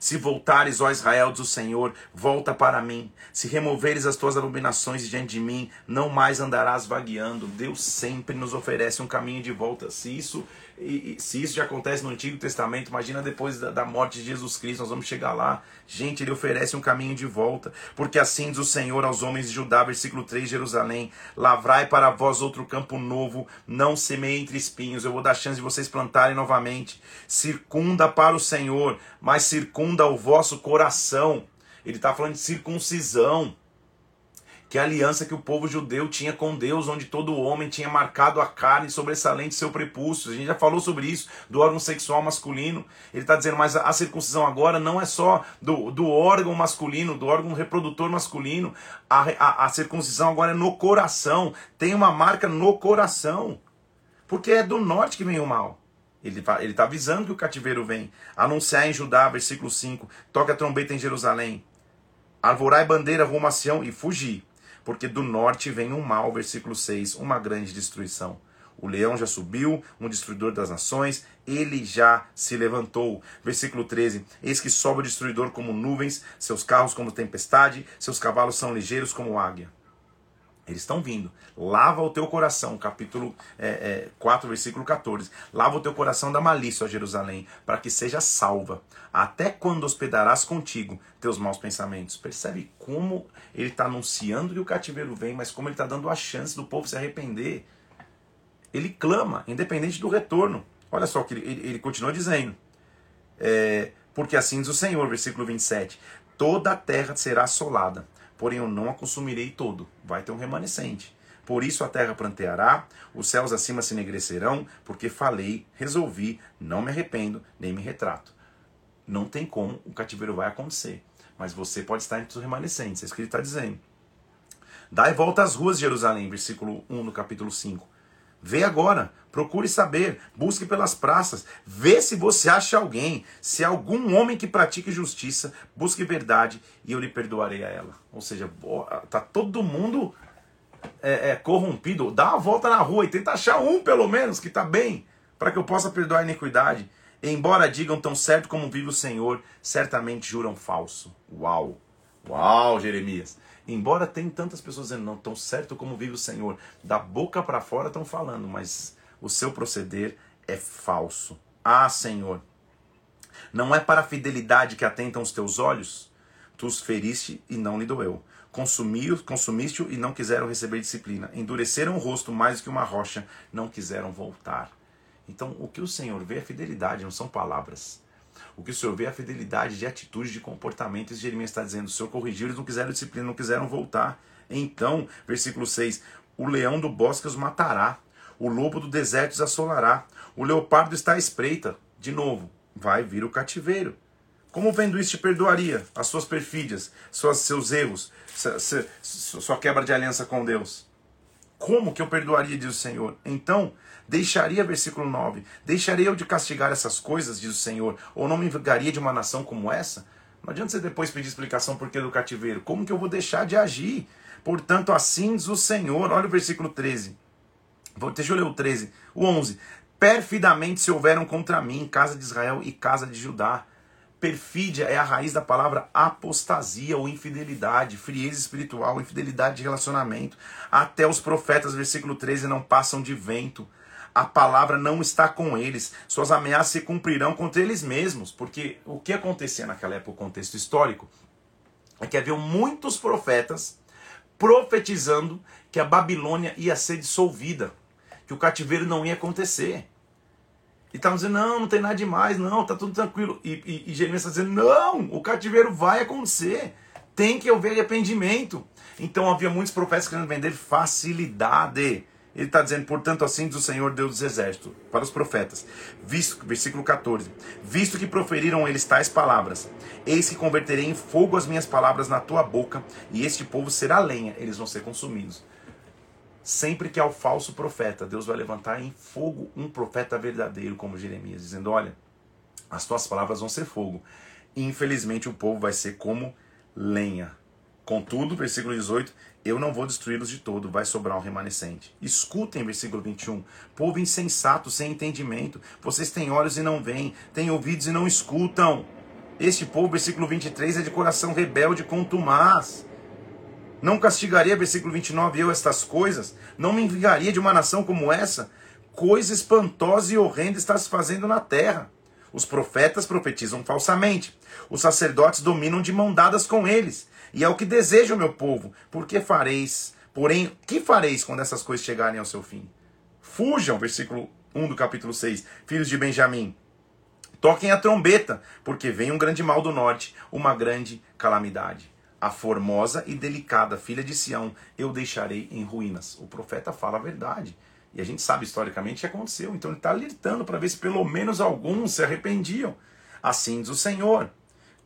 Se voltares, ó Israel, diz o Senhor, volta para mim. Se removeres as tuas abominações diante de mim, não mais andarás vagueando. Deus sempre nos oferece um caminho de volta. Se isso e, e, se isso já acontece no Antigo Testamento, imagina depois da, da, morte de Jesus Cristo, nós vamos chegar lá. Gente, ele oferece um caminho de volta. Porque assim diz o Senhor aos homens de Judá, versículo 3, Jerusalém: Lavrai para vós outro campo novo, não semeie entre espinhos. Eu vou dar chance de vocês plantarem novamente. Circunda para o Senhor, mas circunda o vosso coração. Ele está falando de circuncisão que a aliança que o povo judeu tinha com Deus, onde todo homem tinha marcado a carne sobressalente seu prepúcio. A gente já falou sobre isso, do órgão sexual masculino. Ele está dizendo, mas a circuncisão agora não é só do, do órgão masculino, do órgão reprodutor masculino. A, a, a circuncisão agora é no coração. Tem uma marca no coração. Porque é do norte que vem o mal. Ele está avisando que o cativeiro vem. Anunciar em Judá, versículo 5. Toca a trombeta em Jerusalém. Arvorai bandeira rumo a Sião e fugir porque do norte vem um mal, versículo 6, uma grande destruição. O leão já subiu, um destruidor das nações, ele já se levantou. Versículo 13: Eis que sobe o destruidor como nuvens, seus carros como tempestade, seus cavalos são ligeiros como águia. Eles estão vindo. Lava o teu coração, capítulo é, é, 4, versículo 14. Lava o teu coração da malícia, ó Jerusalém, para que seja salva. Até quando hospedarás contigo teus maus pensamentos? Percebe como ele está anunciando que o cativeiro vem, mas como ele está dando a chance do povo se arrepender. Ele clama, independente do retorno. Olha só o que ele, ele, continua dizendo. É, porque assim diz o Senhor, versículo 27. Toda a terra será assolada porém eu não a consumirei todo. Vai ter um remanescente. Por isso a terra planteará, os céus acima se enegrecerão, porque falei, resolvi, não me arrependo, nem me retrato. Não tem como, o cativeiro vai acontecer. Mas você pode estar entre os remanescentes, é isso que ele está dizendo. Dai volta às ruas de Jerusalém, versículo 1 no capítulo 5. Vê agora, procure saber, busque pelas praças, vê se você acha alguém, se algum homem que pratique justiça, busque verdade e eu lhe perdoarei a ela. Ou seja, tá todo mundo é, é, corrompido. Dá uma volta na rua e tenta achar um pelo menos que tá bem, para que eu possa perdoar a iniquidade. Embora digam tão certo como vive o Senhor, certamente juram falso. Uau! Uau, Jeremias! Embora tenha tantas pessoas dizendo, não, tão certo como vive o Senhor, da boca para fora estão falando, mas o seu proceder é falso. Ah, Senhor, não é para a fidelidade que atentam os teus olhos? Tu os feriste e não lhe doeu. Consumiste-o e não quiseram receber disciplina. Endureceram o rosto mais que uma rocha, não quiseram voltar. Então, o que o Senhor vê é fidelidade, não são palavras. O que o Senhor vê é a fidelidade de atitude, de comportamento. E Jeremias está dizendo: o Senhor corrigiu, eles não quiseram disciplina, não quiseram voltar. Então, versículo 6: O leão do bosque os matará, o lobo do deserto os assolará, o leopardo está à espreita. De novo, vai vir o cativeiro. Como vendo isso te perdoaria as suas perfídias, suas, seus erros, sua, sua quebra de aliança com Deus? Como que eu perdoaria, diz o Senhor? Então, deixaria, versículo 9, deixaria eu de castigar essas coisas, diz o Senhor, ou não me enviaria de uma nação como essa? Não adianta você depois pedir explicação por que do cativeiro. Como que eu vou deixar de agir? Portanto, assim diz o Senhor. Olha o versículo 13. Deixa eu ler o 13. O 11. Perfidamente se houveram contra mim, casa de Israel e casa de Judá. Perfídia é a raiz da palavra apostasia ou infidelidade, frieza espiritual, infidelidade de relacionamento. Até os profetas, versículo 13, não passam de vento. A palavra não está com eles. Suas ameaças se cumprirão contra eles mesmos. Porque o que acontecia naquela época, o contexto histórico, é que havia muitos profetas profetizando que a Babilônia ia ser dissolvida, que o cativeiro não ia acontecer. E estavam dizendo, não, não tem nada demais, não, tá tudo tranquilo. E, e, e Jeremias está dizendo, não, o cativeiro vai acontecer. Tem que haver arrependimento. Então havia muitos profetas querendo vender facilidade. Ele está dizendo, portanto, assim diz o Senhor Deus dos Exércitos, para os profetas. Visto, versículo 14: Visto que proferiram eles tais palavras, eis que converterei em fogo as minhas palavras na tua boca, e este povo será lenha, eles vão ser consumidos. Sempre que há o falso profeta, Deus vai levantar em fogo um profeta verdadeiro, como Jeremias, dizendo: Olha, as tuas palavras vão ser fogo. E, infelizmente, o povo vai ser como lenha. Contudo, versículo 18: Eu não vou destruí-los de todo, vai sobrar um remanescente. Escutem, versículo 21. Povo insensato, sem entendimento. Vocês têm olhos e não veem, têm ouvidos e não escutam. Este povo, versículo 23, é de coração rebelde, contumaz. Não castigaria, versículo 29, eu estas coisas? Não me enviaria de uma nação como essa? Coisa espantosa e horrenda está se fazendo na terra. Os profetas profetizam falsamente. Os sacerdotes dominam de mão dadas com eles. E é o que deseja o meu povo. Por que fareis? Porém, que fareis quando essas coisas chegarem ao seu fim? Fujam, versículo 1 do capítulo 6. Filhos de Benjamim, toquem a trombeta, porque vem um grande mal do norte, uma grande calamidade a formosa e delicada filha de Sião eu deixarei em ruínas. O profeta fala a verdade. E a gente sabe historicamente que aconteceu. Então ele está alertando para ver se pelo menos alguns se arrependiam. Assim diz o Senhor.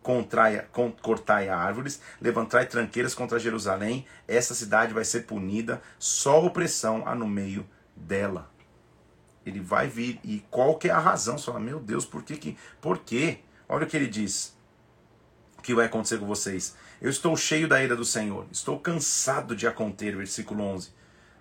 Contraia, cortai árvores, levantai tranqueiras contra Jerusalém, essa cidade vai ser punida, só opressão há no meio dela. Ele vai vir, e qual que é a razão? Você fala, meu Deus, por que que, por quê? Olha o que ele diz, o que vai acontecer com vocês. Eu estou cheio da ira do Senhor, estou cansado de a conter. Versículo 11.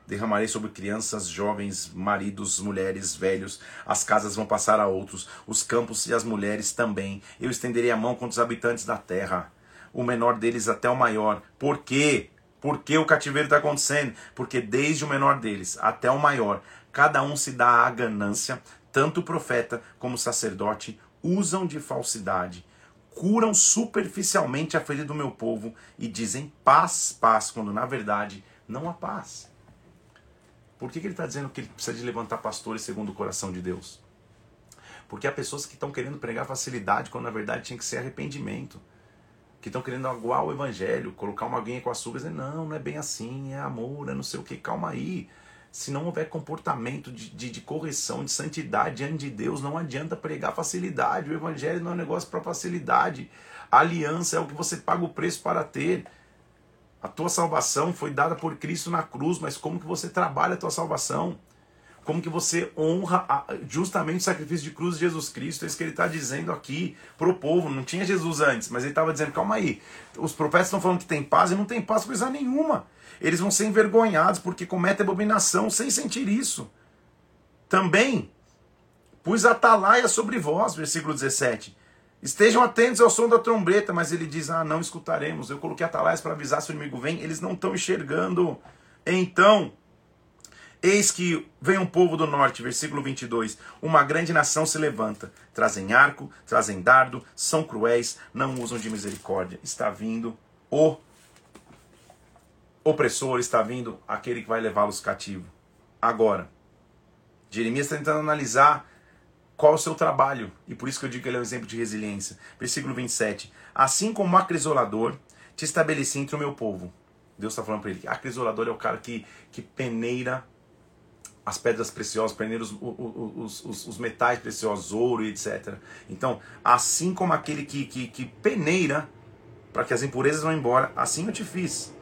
Derramarei sobre crianças, jovens, maridos, mulheres, velhos. As casas vão passar a outros, os campos e as mulheres também. Eu estenderei a mão contra os habitantes da terra, o menor deles até o maior. Por quê? Por que o cativeiro está acontecendo? Porque desde o menor deles até o maior, cada um se dá à ganância, tanto o profeta como o sacerdote usam de falsidade curam superficialmente a ferida do meu povo e dizem paz, paz, quando na verdade não há paz. Por que, que ele está dizendo que ele precisa de levantar pastores segundo o coração de Deus? Porque há pessoas que estão querendo pregar facilidade quando na verdade tinha que ser arrependimento. Que estão querendo aguar o evangelho, colocar uma aguinha com açúcar e dizer, não, não é bem assim, é amor, é não sei o que, calma aí se não houver comportamento de, de, de, correção, de santidade diante de Deus, não adianta pregar facilidade. O evangelho não é um negócio para facilidade. A aliança é o que você paga o preço para ter. A tua salvação foi dada por Cristo na cruz, mas como que você trabalha a tua salvação? Como que você honra justamente o sacrifício de cruz de Jesus Cristo? É isso que ele está dizendo aqui para o povo. Não tinha Jesus antes, mas ele estava dizendo: calma aí, os profetas estão falando que tem paz e não tem paz coisa nenhuma. Eles vão ser envergonhados porque cometem abominação sem sentir isso. Também pus atalaia sobre vós, versículo 17. Estejam atentos ao som da trombeta, mas ele diz: Ah, não escutaremos. Eu coloquei atalaias para avisar se o inimigo vem, eles não estão enxergando. Então, eis que vem um povo do norte, versículo 22. Uma grande nação se levanta. Trazem arco, trazem dardo, são cruéis, não usam de misericórdia. Está vindo o opressor, está vindo aquele que vai levá-los cativo. Agora, Jeremias está tentando analisar qual o seu trabalho, e por isso que eu digo que ele é um exemplo de resiliência. Versículo 27. Assim como acrisolador, te estabeleci entre o meu povo. Deus está falando para ele. Acrisolador é o cara que, que peneira as pedras preciosas, peneira os, os, os, os, metais preciosos, ouro e etc. Então, assim como aquele que, que, que peneira para que as impurezas vão embora, assim eu te fiz.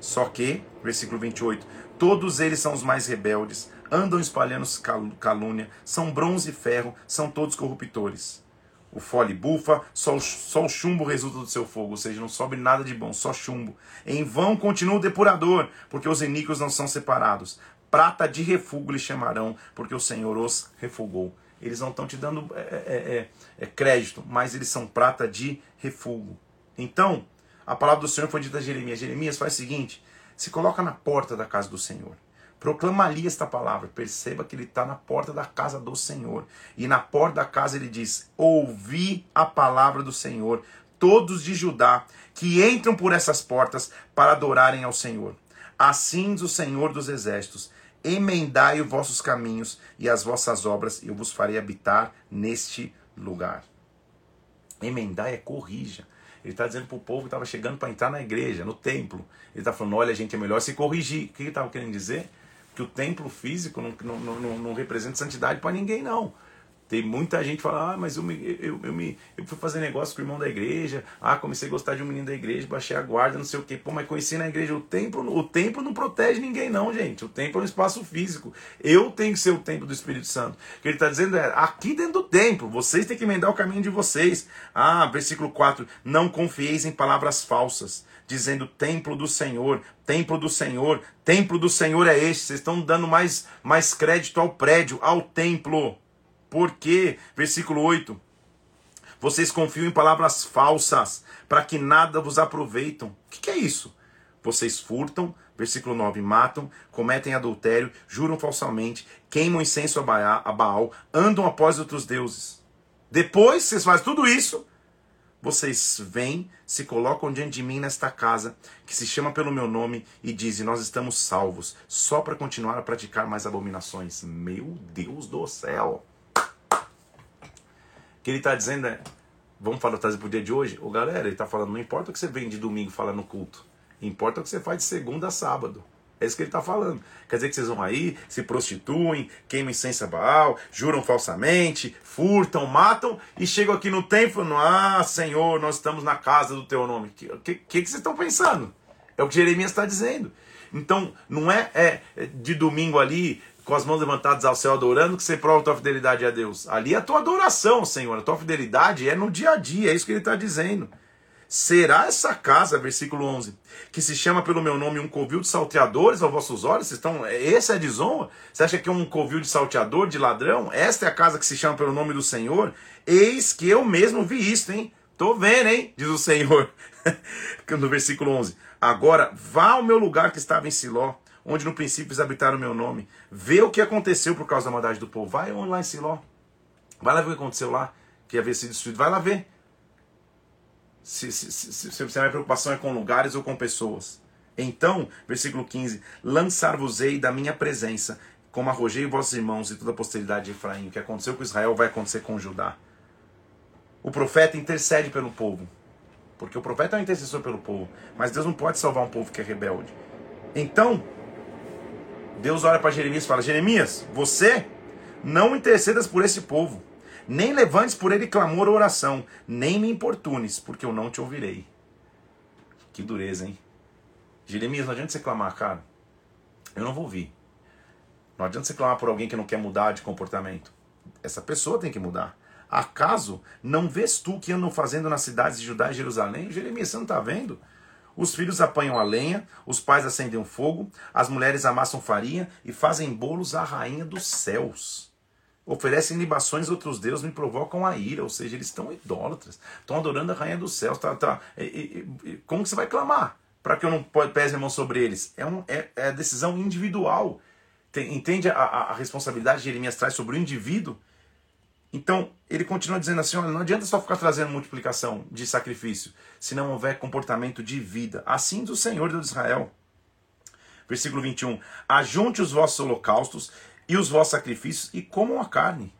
Só que, versículo 28, todos eles são os mais rebeldes, andam espalhando calúnia, são bronze e ferro, são todos corruptores. O fole bufa, só o, só o chumbo resulta do seu fogo, ou seja, não sobe nada de bom, só chumbo. Em vão continua o depurador, porque os iníquos não são separados. Prata de refúgio lhe chamarão, porque o Senhor os refugou. Eles não estão te dando é, é, é, é, crédito, mas eles são prata de refúgio. Então, a palavra do Senhor foi dita a Jeremias: Jeremias faz o seguinte, se coloca na porta da casa do Senhor Proclama ali esta palavra. Perceba que ele está na porta da casa do Senhor. E na porta da casa ele diz: Ouvi a palavra do Senhor, todos de Judá, que entram por essas portas para adorarem ao Senhor. Assim diz o Senhor dos Exércitos: Emendai os vossos caminhos e as vossas obras, e eu vos farei habitar neste lugar. Emendai é corrija. Ele está dizendo para o povo que estava chegando para entrar na igreja, no templo. Ele está falando: olha, gente, é melhor se corrigir. O que ele estava querendo dizer? Que o templo físico não, não, não, não representa santidade para ninguém, não. Tem muita gente que fala, ah, mas eu, me, eu, eu, me, eu fui fazer negócio com o irmão da igreja, ah, comecei a gostar de um menino da igreja, baixei a guarda, não sei o quê. Pô, mas conheci na igreja. O templo, o templo não protege ninguém, não, gente. O templo é um espaço físico. Eu tenho que ser o templo do Espírito Santo. O que ele está dizendo é, aqui dentro do templo, vocês têm que emendar o caminho de vocês. Ah, versículo 4, não confieis em palavras falsas dizendo templo do Senhor, templo do Senhor, templo do Senhor é este. Vocês estão dando mais, mais crédito ao prédio, ao templo. Por quê? Versículo 8. Vocês confiam em palavras falsas, para que nada vos aproveitam. O que, que é isso? Vocês furtam, versículo 9, matam, cometem adultério, juram falsamente, queimam incenso a Baal, andam após outros deuses. Depois vocês fazem tudo isso, vocês vêm, se colocam diante de mim nesta casa, que se chama pelo meu nome, e dizem: Nós estamos salvos, só para continuar a praticar mais abominações. Meu Deus do céu! O que ele está dizendo é: Vamos falar trazer para o dia de hoje? Ô galera, ele está falando: Não importa o que você vem de domingo falar no culto, importa o que você faz de segunda a sábado. É isso que ele está falando. Quer dizer que vocês vão aí, se prostituem, queimam incenso a Baal, juram falsamente, furtam, matam e chegam aqui no templo Ah, Senhor, nós estamos na casa do teu nome. O que, que, que, vocês estão pensando? É o que Jeremias está dizendo. Então, não é, é de domingo ali, com as mãos levantadas ao céu adorando, que você prova a tua fidelidade a Deus. Ali é a tua adoração, Senhor. A tua fidelidade é no dia a dia, é isso que ele está dizendo. Será essa casa, versículo 11, que se chama pelo meu nome um covil de salteadores aos vossos olhos? Vocês estão, esse é desonra? Você acha que é um covil de salteador, de ladrão? Esta é a casa que se chama pelo nome do Senhor? Eis que eu mesmo vi isto, hein? Tô vendo, hein? Diz o Senhor. no versículo 11. Agora, vá ao meu lugar que estava em Siló, onde no princípio eles habitaram o meu nome. Vê o que aconteceu por causa da maldade do povo. Vai lá em Siló. Vai lá ver o que aconteceu lá, que havia sido destruído. Vai lá ver se, se, se, se a minha preocupação é com lugares ou com pessoas. Então, versículo 15: Lançar-vos-ei da minha presença, como arrojei vossos irmãos e toda a posteridade de Efraim. O que aconteceu com Israel vai acontecer com Judá. O profeta intercede pelo povo, porque o profeta é um intercessor pelo povo, mas Deus não pode salvar um povo que é rebelde. Então, Deus olha para Jeremias e fala: Jeremias, você não intercedas por esse povo nem levantes por ele clamor ou oração, nem me importunes, porque eu não te ouvirei. Que dureza, hein? Jeremias, não adianta você clamar, cara. Eu não vou ouvir. Não adianta você clamar por alguém que não quer mudar de comportamento. Essa pessoa tem que mudar. Acaso não vês tu que andam fazendo nas cidades de Judá e Jerusalém? Jeremias, você não está vendo? Os filhos apanham a lenha, os pais acendem o fogo, as mulheres amassam farinha e fazem bolos à rainha dos céus. Oferecem libações a outros deuses, me provocam a ira. Ou seja, eles estão idólatras, estão adorando a rainha dos céus. Tá, tá. E, e, e, como que você vai clamar para que eu não pese a mão sobre eles? É, um, é, é decisão individual. Tem, entende a, a, a responsabilidade que Jeremias traz sobre o indivíduo? Então, ele continua dizendo assim: olha, não adianta só ficar trazendo multiplicação de sacrifício, se não houver comportamento de vida. Assim do Senhor Deus de Israel. Versículo 21. Ajunte os vossos holocaustos e os vossos sacrifícios e comam a carne.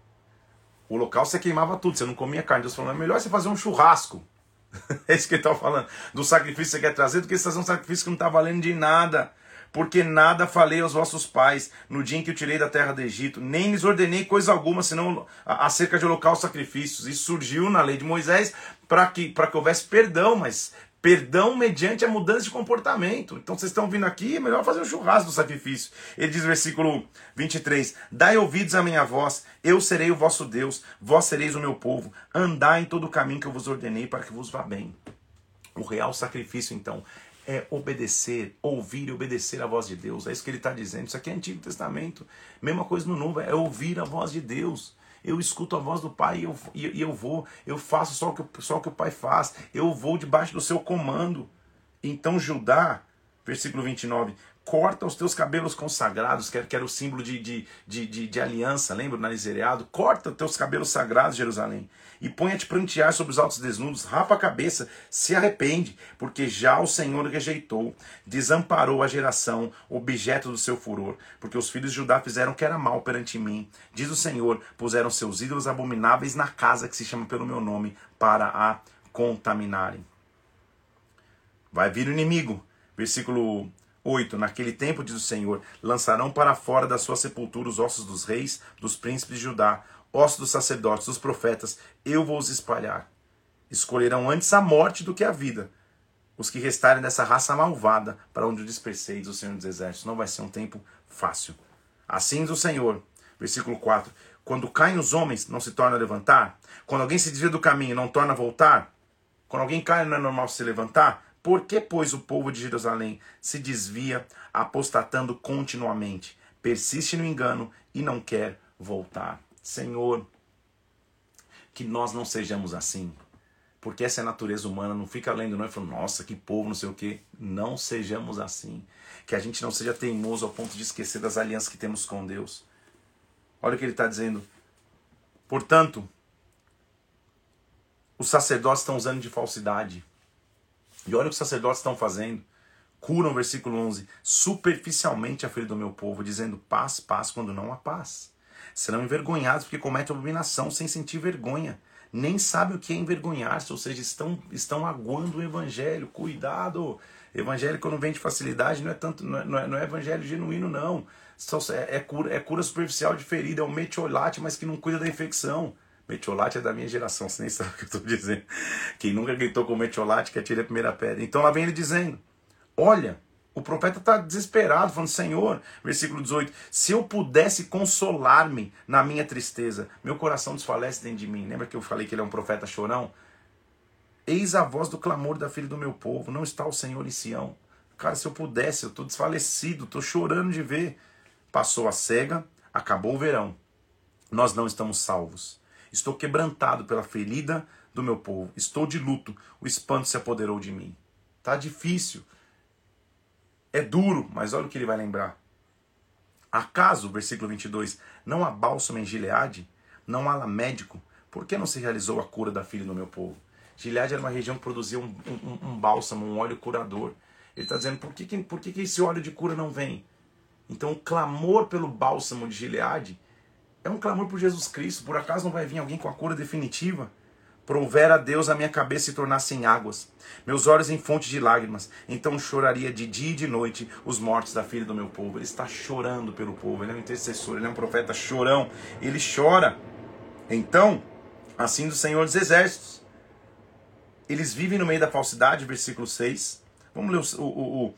O holocausto você queimava tudo, você não comia carne. Deus falou: é melhor você fazer um churrasco. é isso que ele está falando. Do sacrifício que você quer trazer, do que você fazer um sacrifício que não está valendo de nada porque nada falei aos vossos pais no dia em que eu tirei da terra do Egito, nem lhes ordenei coisa alguma, senão acerca de holocausto sacrifícios. Isso surgiu na lei de Moisés para que, que houvesse perdão, mas perdão mediante a mudança de comportamento. Então vocês estão vindo aqui, é melhor fazer um churrasco do sacrifício. Ele diz versículo 23: Dai ouvidos à minha voz, eu serei o vosso Deus, vós sereis o meu povo, andai em todo o caminho que eu vos ordenei para que vos vá bem. O real sacrifício, então, é obedecer, ouvir e obedecer a voz de Deus. É isso que ele está dizendo. Isso aqui é Antigo Testamento. Mesma coisa no Novo, é ouvir a voz de Deus. Eu escuto a voz do Pai e eu, e eu vou, eu faço só o, que, só o que o Pai faz. Eu vou debaixo do seu comando. Então Judá, versículo 29, corta os teus cabelos consagrados, que era o símbolo de, de, de, de, de aliança, lembra o narizereado? Corta os teus cabelos sagrados, Jerusalém, e ponha-te prantear sobre os altos desnudos, rapa a cabeça, se arrepende, porque já o Senhor rejeitou, desamparou a geração, objeto do seu furor, porque os filhos de Judá fizeram que era mal perante mim. Diz o Senhor, puseram seus ídolos abomináveis na casa que se chama pelo meu nome, para a contaminarem. Vai vir o inimigo, versículo 8. Naquele tempo, diz o Senhor, lançarão para fora da sua sepultura os ossos dos reis, dos príncipes de Judá, ossos dos sacerdotes, dos profetas, eu vou os espalhar. Escolherão antes a morte do que a vida. Os que restarem dessa raça malvada, para onde o disperseis o Senhor dos Exércitos. Não vai ser um tempo fácil. Assim diz o Senhor. Versículo 4. Quando caem os homens, não se torna a levantar? Quando alguém se desvia do caminho, não torna a voltar? Quando alguém cai, não é normal se levantar? Por que, pois, o povo de Jerusalém se desvia, apostatando continuamente, persiste no engano e não quer voltar? Senhor, que nós não sejamos assim. Porque essa é a natureza humana, não fica lendo não e falando, nossa, que povo, não sei o quê. Não sejamos assim. Que a gente não seja teimoso ao ponto de esquecer das alianças que temos com Deus. Olha o que ele está dizendo. Portanto, os sacerdotes estão usando de falsidade e olha o que os sacerdotes estão fazendo. Curam, versículo 11, superficialmente a ferida do meu povo, dizendo paz, paz, quando não há paz. Serão envergonhados porque cometem abominação sem sentir vergonha. Nem sabem o que é envergonhar-se, ou seja, estão, estão aguando o evangelho. Cuidado! Evangelho quando vem de facilidade não é tanto não é, não é, não é evangelho genuíno, não. É, é, cura, é cura superficial de ferida, é um metiolate, mas que não cuida da infecção. Metiolate é da minha geração, você nem sabe o que eu estou dizendo. Quem nunca gritou com metiolate que atire a primeira pedra. Então lá vem ele dizendo: Olha, o profeta está desesperado, falando: Senhor, versículo 18: Se eu pudesse consolar-me na minha tristeza, meu coração desfalece dentro de mim. Lembra que eu falei que ele é um profeta chorão? Eis a voz do clamor da filha do meu povo, não está o Senhor em Sião. Cara, se eu pudesse, eu estou desfalecido, estou chorando de ver. Passou a cega, acabou o verão. Nós não estamos salvos. Estou quebrantado pela ferida do meu povo. Estou de luto. O espanto se apoderou de mim. Tá difícil. É duro, mas olha o que ele vai lembrar. Acaso, versículo 22, não há bálsamo em Gileade? Não há lá médico? Por que não se realizou a cura da filha do meu povo? Gileade era uma região que produzia um, um, um bálsamo, um óleo curador. Ele está dizendo, por que, por que, que esse óleo de cura não vem? Então o clamor pelo bálsamo de Gileade é um clamor por Jesus Cristo. Por acaso não vai vir alguém com a cura definitiva? Prover a Deus a minha cabeça se tornasse em águas, meus olhos em fonte de lágrimas. Então choraria de dia e de noite os mortos da filha do meu povo. Ele está chorando pelo povo. Ele é um intercessor, ele é um profeta chorão. Ele chora. Então, assim do Senhor dos Exércitos. Eles vivem no meio da falsidade, versículo 6. Vamos ler o, o, o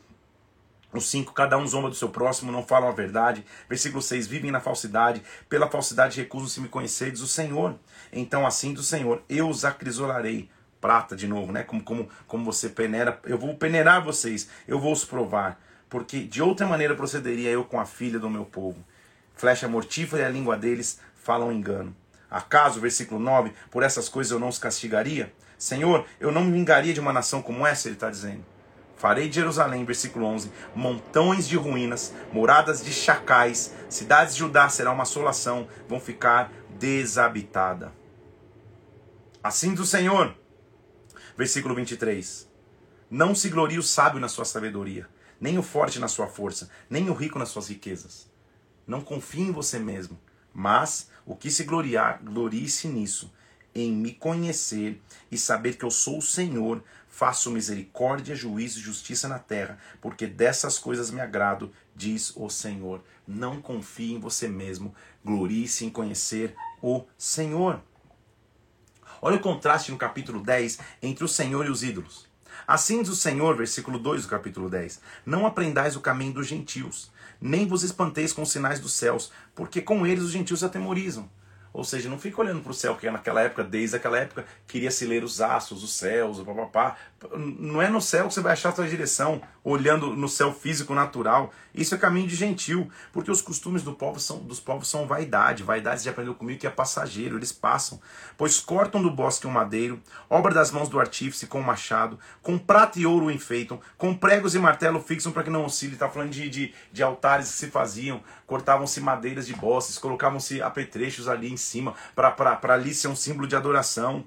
o 5, cada um zomba do seu próximo, não falam a verdade. Versículo 6, vivem na falsidade, pela falsidade recusam-se me conhecer, diz o Senhor. Então assim do Senhor, eu os acrisolarei. Prata de novo, né? Como, como, como você peneira, eu vou peneirar vocês, eu vou os provar. Porque de outra maneira procederia eu com a filha do meu povo. Flecha mortífera é a língua deles, falam engano. Acaso, versículo 9, por essas coisas eu não os castigaria? Senhor, eu não me vingaria de uma nação como essa, ele está dizendo. Farei de Jerusalém, versículo 11, montões de ruínas, moradas de chacais, cidades de Judá será uma assolação, vão ficar desabitada. Assim diz o Senhor, versículo 23. Não se glorie o sábio na sua sabedoria, nem o forte na sua força, nem o rico nas suas riquezas. Não confie em você mesmo, mas o que se gloriar, glorie-se nisso, em me conhecer e saber que eu sou o Senhor, faço misericórdia, juízo e justiça na terra, porque dessas coisas me agrado, diz o Senhor. Não confie em você mesmo, glorie-se em conhecer o Senhor. Olha o contraste no capítulo 10 entre o Senhor e os ídolos. Assim diz o Senhor, versículo 2 do capítulo 10: Não aprendais o caminho dos gentios, nem vos espanteis com os sinais dos céus, porque com eles os gentios se atemorizam. Ou seja, não fica olhando para o céu, porque naquela época, desde aquela época, queria se ler os astros, os céus, o papapá. Não é no céu que você vai achar a sua direção, olhando no céu físico natural. Isso é caminho de gentil, porque os costumes do povo são, dos povos são vaidade. Vaidade, já aprendeu comigo, que é passageiro, eles passam. Pois cortam do bosque um madeiro, obra das mãos do artífice com machado, com prata e ouro o enfeitam, com pregos e martelo fixam para que não oscile. Está falando de, de, de altares que se faziam, cortavam-se madeiras de bosses, colocavam-se apetrechos ali em cima, para ali ser um símbolo de adoração.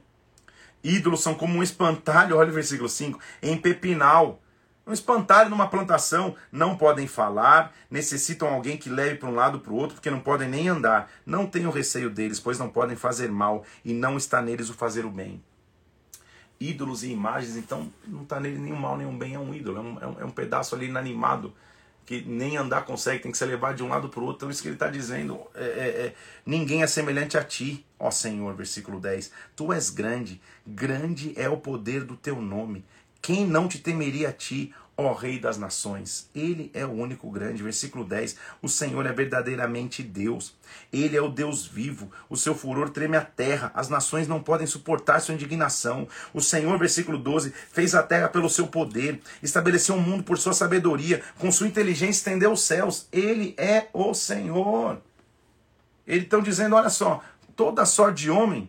Ídolos são como um espantalho, olha o versículo 5, em pepinal. Um espantalho numa plantação, não podem falar, necessitam alguém que leve para um lado para o outro, porque não podem nem andar. Não tenham receio deles, pois não podem fazer mal, e não está neles o fazer o bem. Ídolos e imagens, então não está nele nenhum mal, nenhum bem, é um ídolo, é um, é um, é um pedaço ali inanimado que nem andar consegue, tem que ser levado de um lado para o outro. Então, isso que ele está dizendo: é, é, é, ninguém é semelhante a ti, ó Senhor. Versículo 10. Tu és grande, grande é o poder do teu nome. Quem não te temeria a ti, ó Rei das Nações. Ele é o único grande. Versículo 10. O Senhor é verdadeiramente Deus. Ele é o Deus vivo. O seu furor treme a terra. As nações não podem suportar sua indignação. O Senhor, versículo 12, fez a terra pelo seu poder, estabeleceu o mundo por sua sabedoria, com sua inteligência estendeu os céus. Ele é o Senhor. Eles estão dizendo: olha só, toda sorte de homem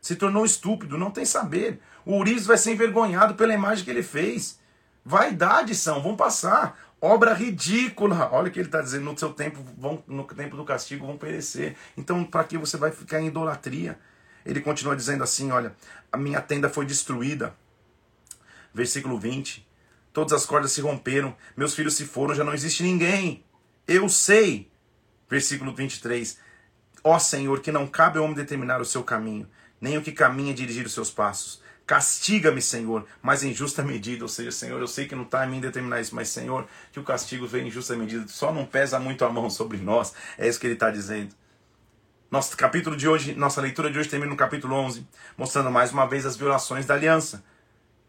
se tornou estúpido, não tem saber. O Urias vai ser envergonhado pela imagem que ele fez. Vaidade são, vão passar. Obra ridícula. Olha o que ele está dizendo. No seu tempo, vão, no tempo do castigo, vão perecer. Então, para que você vai ficar em idolatria? Ele continua dizendo assim: olha, a minha tenda foi destruída. Versículo 20. Todas as cordas se romperam, meus filhos se foram, já não existe ninguém. Eu sei. Versículo 23. Ó Senhor, que não cabe ao homem determinar o seu caminho, nem o que caminha dirigir os seus passos. Castiga-me, Senhor, mas em justa medida. Ou seja, Senhor, eu sei que não está em mim determinar isso, mas, Senhor, que o castigo venha em justa medida. Só não pesa muito a mão sobre nós. É isso que ele está dizendo. Nosso capítulo de hoje, nossa leitura de hoje termina no capítulo 11, mostrando mais uma vez as violações da aliança.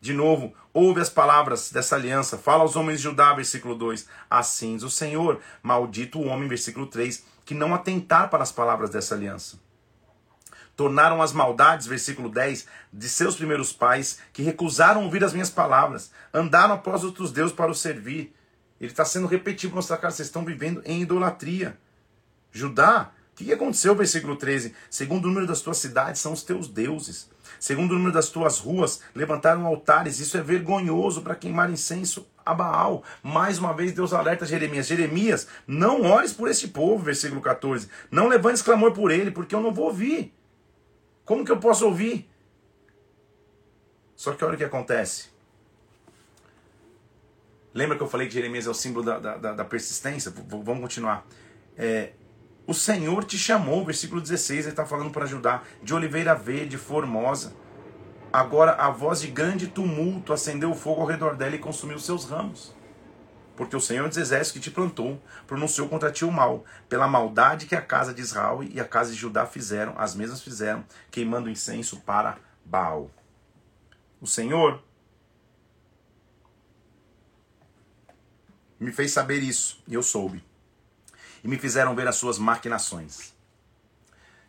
De novo, ouve as palavras dessa aliança. Fala aos homens de Judá, versículo 2. Assim diz o Senhor, maldito o homem, versículo 3, que não atentar para as palavras dessa aliança tornaram as maldades, versículo 10, de seus primeiros pais, que recusaram ouvir as minhas palavras, andaram após outros deuses para o servir. Ele está sendo repetido para mostrar, cara, vocês estão vivendo em idolatria. Judá, o que aconteceu, versículo 13? Segundo o número das tuas cidades são os teus deuses. Segundo o número das tuas ruas, levantaram altares. Isso é vergonhoso para queimar incenso a Baal. Mais uma vez, Deus alerta Jeremias: Jeremias, não ores por este povo, versículo 14. Não levantes clamor por ele, porque eu não vou ouvir. Como que eu posso ouvir? Só que olha o que acontece. Lembra que eu falei que Jeremias é o símbolo da, da, da persistência? V vamos continuar. É, o Senhor te chamou, versículo 16, ele está falando para ajudar, de oliveira verde, formosa. Agora a voz de grande tumulto acendeu o fogo ao redor dela e consumiu seus ramos porque o Senhor dos Exércitos que te plantou pronunciou contra ti o mal, pela maldade que a casa de Israel e a casa de Judá fizeram, as mesmas fizeram, queimando incenso para Baal. O Senhor me fez saber isso, e eu soube. E me fizeram ver as suas maquinações.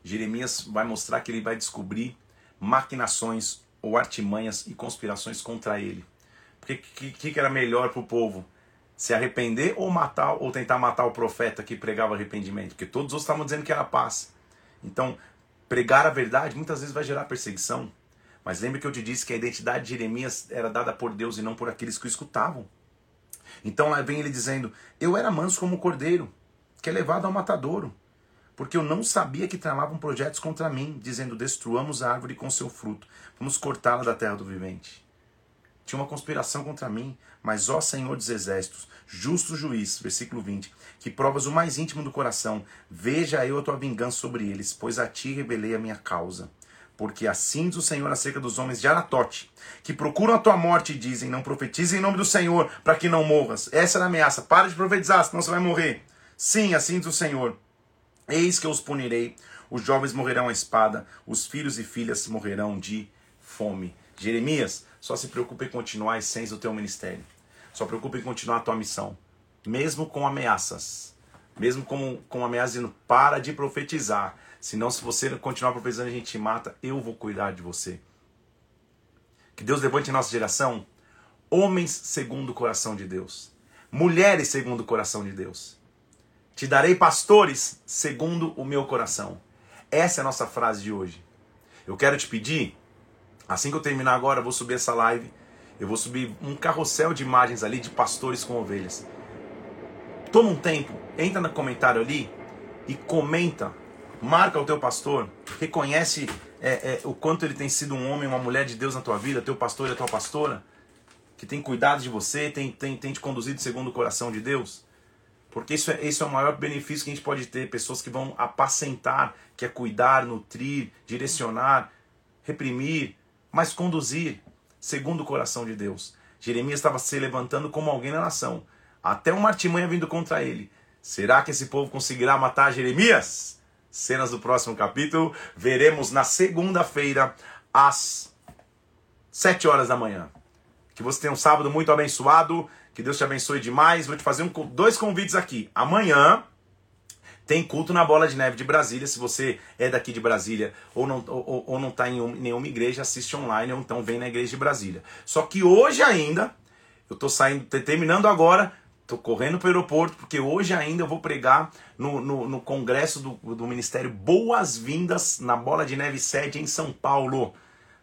Jeremias vai mostrar que ele vai descobrir maquinações ou artimanhas e conspirações contra ele. Porque o que, que, era melhor para o povo? Se arrepender ou matar ou tentar matar o profeta que pregava arrependimento, porque todos os estavam dizendo que era paz. Então, pregar a verdade muitas vezes vai gerar perseguição. Mas lembre que eu te disse que a identidade de Jeremias era dada por Deus e não por aqueles que o escutavam. Então lá vem ele dizendo: Eu era manso como um cordeiro, que é levado ao matadouro, porque eu não sabia que tramavam projetos contra mim, dizendo: Destruamos a árvore com seu fruto, vamos cortá-la da terra do vivente. Tinha uma conspiração contra mim, mas ó Senhor dos exércitos, justo juiz, versículo 20, que provas o mais íntimo do coração, veja eu a tua vingança sobre eles, pois a ti rebelei a minha causa. Porque assim diz o Senhor acerca dos homens de Anatote, que procuram a tua morte e dizem: Não profetize em nome do Senhor, para que não morras. Essa era a ameaça. Para de profetizar, senão você vai morrer. Sim, assim diz o Senhor. Eis que eu os punirei. Os jovens morrerão à espada, os filhos e filhas morrerão de fome. Jeremias, só se preocupe em continuar a essência do teu ministério. Só preocupe em continuar a tua missão. Mesmo com ameaças. Mesmo com, com ameaças dizendo, para de profetizar. Senão, se você continuar profetizando, a gente te mata. Eu vou cuidar de você. Que Deus levante em nossa geração homens segundo o coração de Deus. Mulheres segundo o coração de Deus. Te darei pastores segundo o meu coração. Essa é a nossa frase de hoje. Eu quero te pedir, assim que eu terminar agora, eu vou subir essa live. Eu vou subir um carrossel de imagens ali de pastores com ovelhas. Toma um tempo, entra no comentário ali e comenta marca o teu pastor, reconhece é, é, o quanto ele tem sido um homem, uma mulher de Deus na tua vida, teu pastor e a tua pastora, que tem cuidado de você, tem, tem, tem te conduzido segundo o coração de Deus. Porque isso é, esse é o maior benefício que a gente pode ter, pessoas que vão apacentar, que é cuidar, nutrir, direcionar, reprimir, mas conduzir segundo o coração de Deus. Jeremias estava se levantando como alguém na nação, até uma artimanha vindo contra ele. Será que esse povo conseguirá matar Jeremias? cenas do próximo capítulo. Veremos na segunda-feira, às 7 horas da manhã. Que você tenha um sábado muito abençoado. Que Deus te abençoe demais. Vou te fazer um, dois convites aqui. Amanhã tem culto na Bola de Neve de Brasília. Se você é daqui de Brasília ou não ou, ou não está em nenhuma igreja, assiste online ou então vem na igreja de Brasília. Só que hoje ainda, eu estou saindo, terminando agora, Tô correndo para o aeroporto, porque hoje ainda eu vou pregar no, no, no congresso do, do Ministério Boas-Vindas na Bola de Neve sede em São Paulo,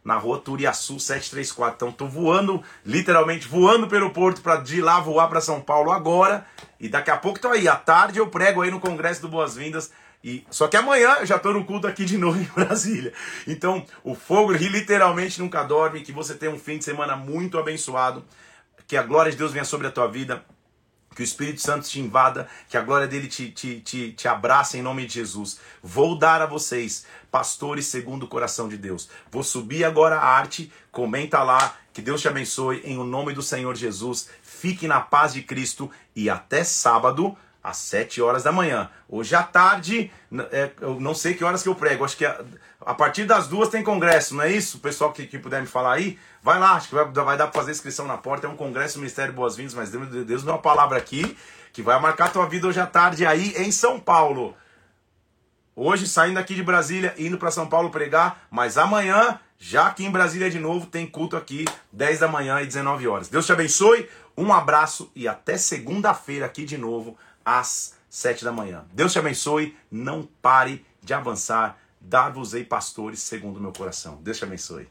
na rua Turiaçu 734. Então tô voando, literalmente voando pelo aeroporto para de lá voar para São Paulo agora. E daqui a pouco tô aí, à tarde eu prego aí no congresso do Boas-Vindas. E, só que amanhã eu já estou no culto aqui de novo em Brasília. Então, o fogo literalmente nunca dorme. Que você tenha um fim de semana muito abençoado. Que a glória de Deus venha sobre a tua vida que o Espírito Santo te invada, que a glória dele te, te, te, te abrace em nome de Jesus. Vou dar a vocês pastores segundo o coração de Deus. Vou subir agora a arte, comenta lá, que Deus te abençoe em o nome do Senhor Jesus. Fique na paz de Cristo e até sábado às 7 horas da manhã. Hoje à tarde, é, eu não sei que horas que eu prego, acho que a, a partir das duas tem congresso, não é isso? O pessoal que, que puder me falar aí, vai lá, acho que vai, vai dar para fazer inscrição na porta. É um congresso do Ministério Boas-Vindas, mas Deus, Deus deu uma palavra aqui que vai marcar tua vida hoje à tarde aí em São Paulo. Hoje saindo aqui de Brasília, indo para São Paulo pregar, mas amanhã, já aqui em Brasília de novo, tem culto aqui, 10 da manhã e 19 horas. Deus te abençoe, um abraço e até segunda-feira aqui de novo às sete da manhã. Deus te abençoe, não pare de avançar. Dar-vos-ei pastores segundo o meu coração. Deus te abençoe.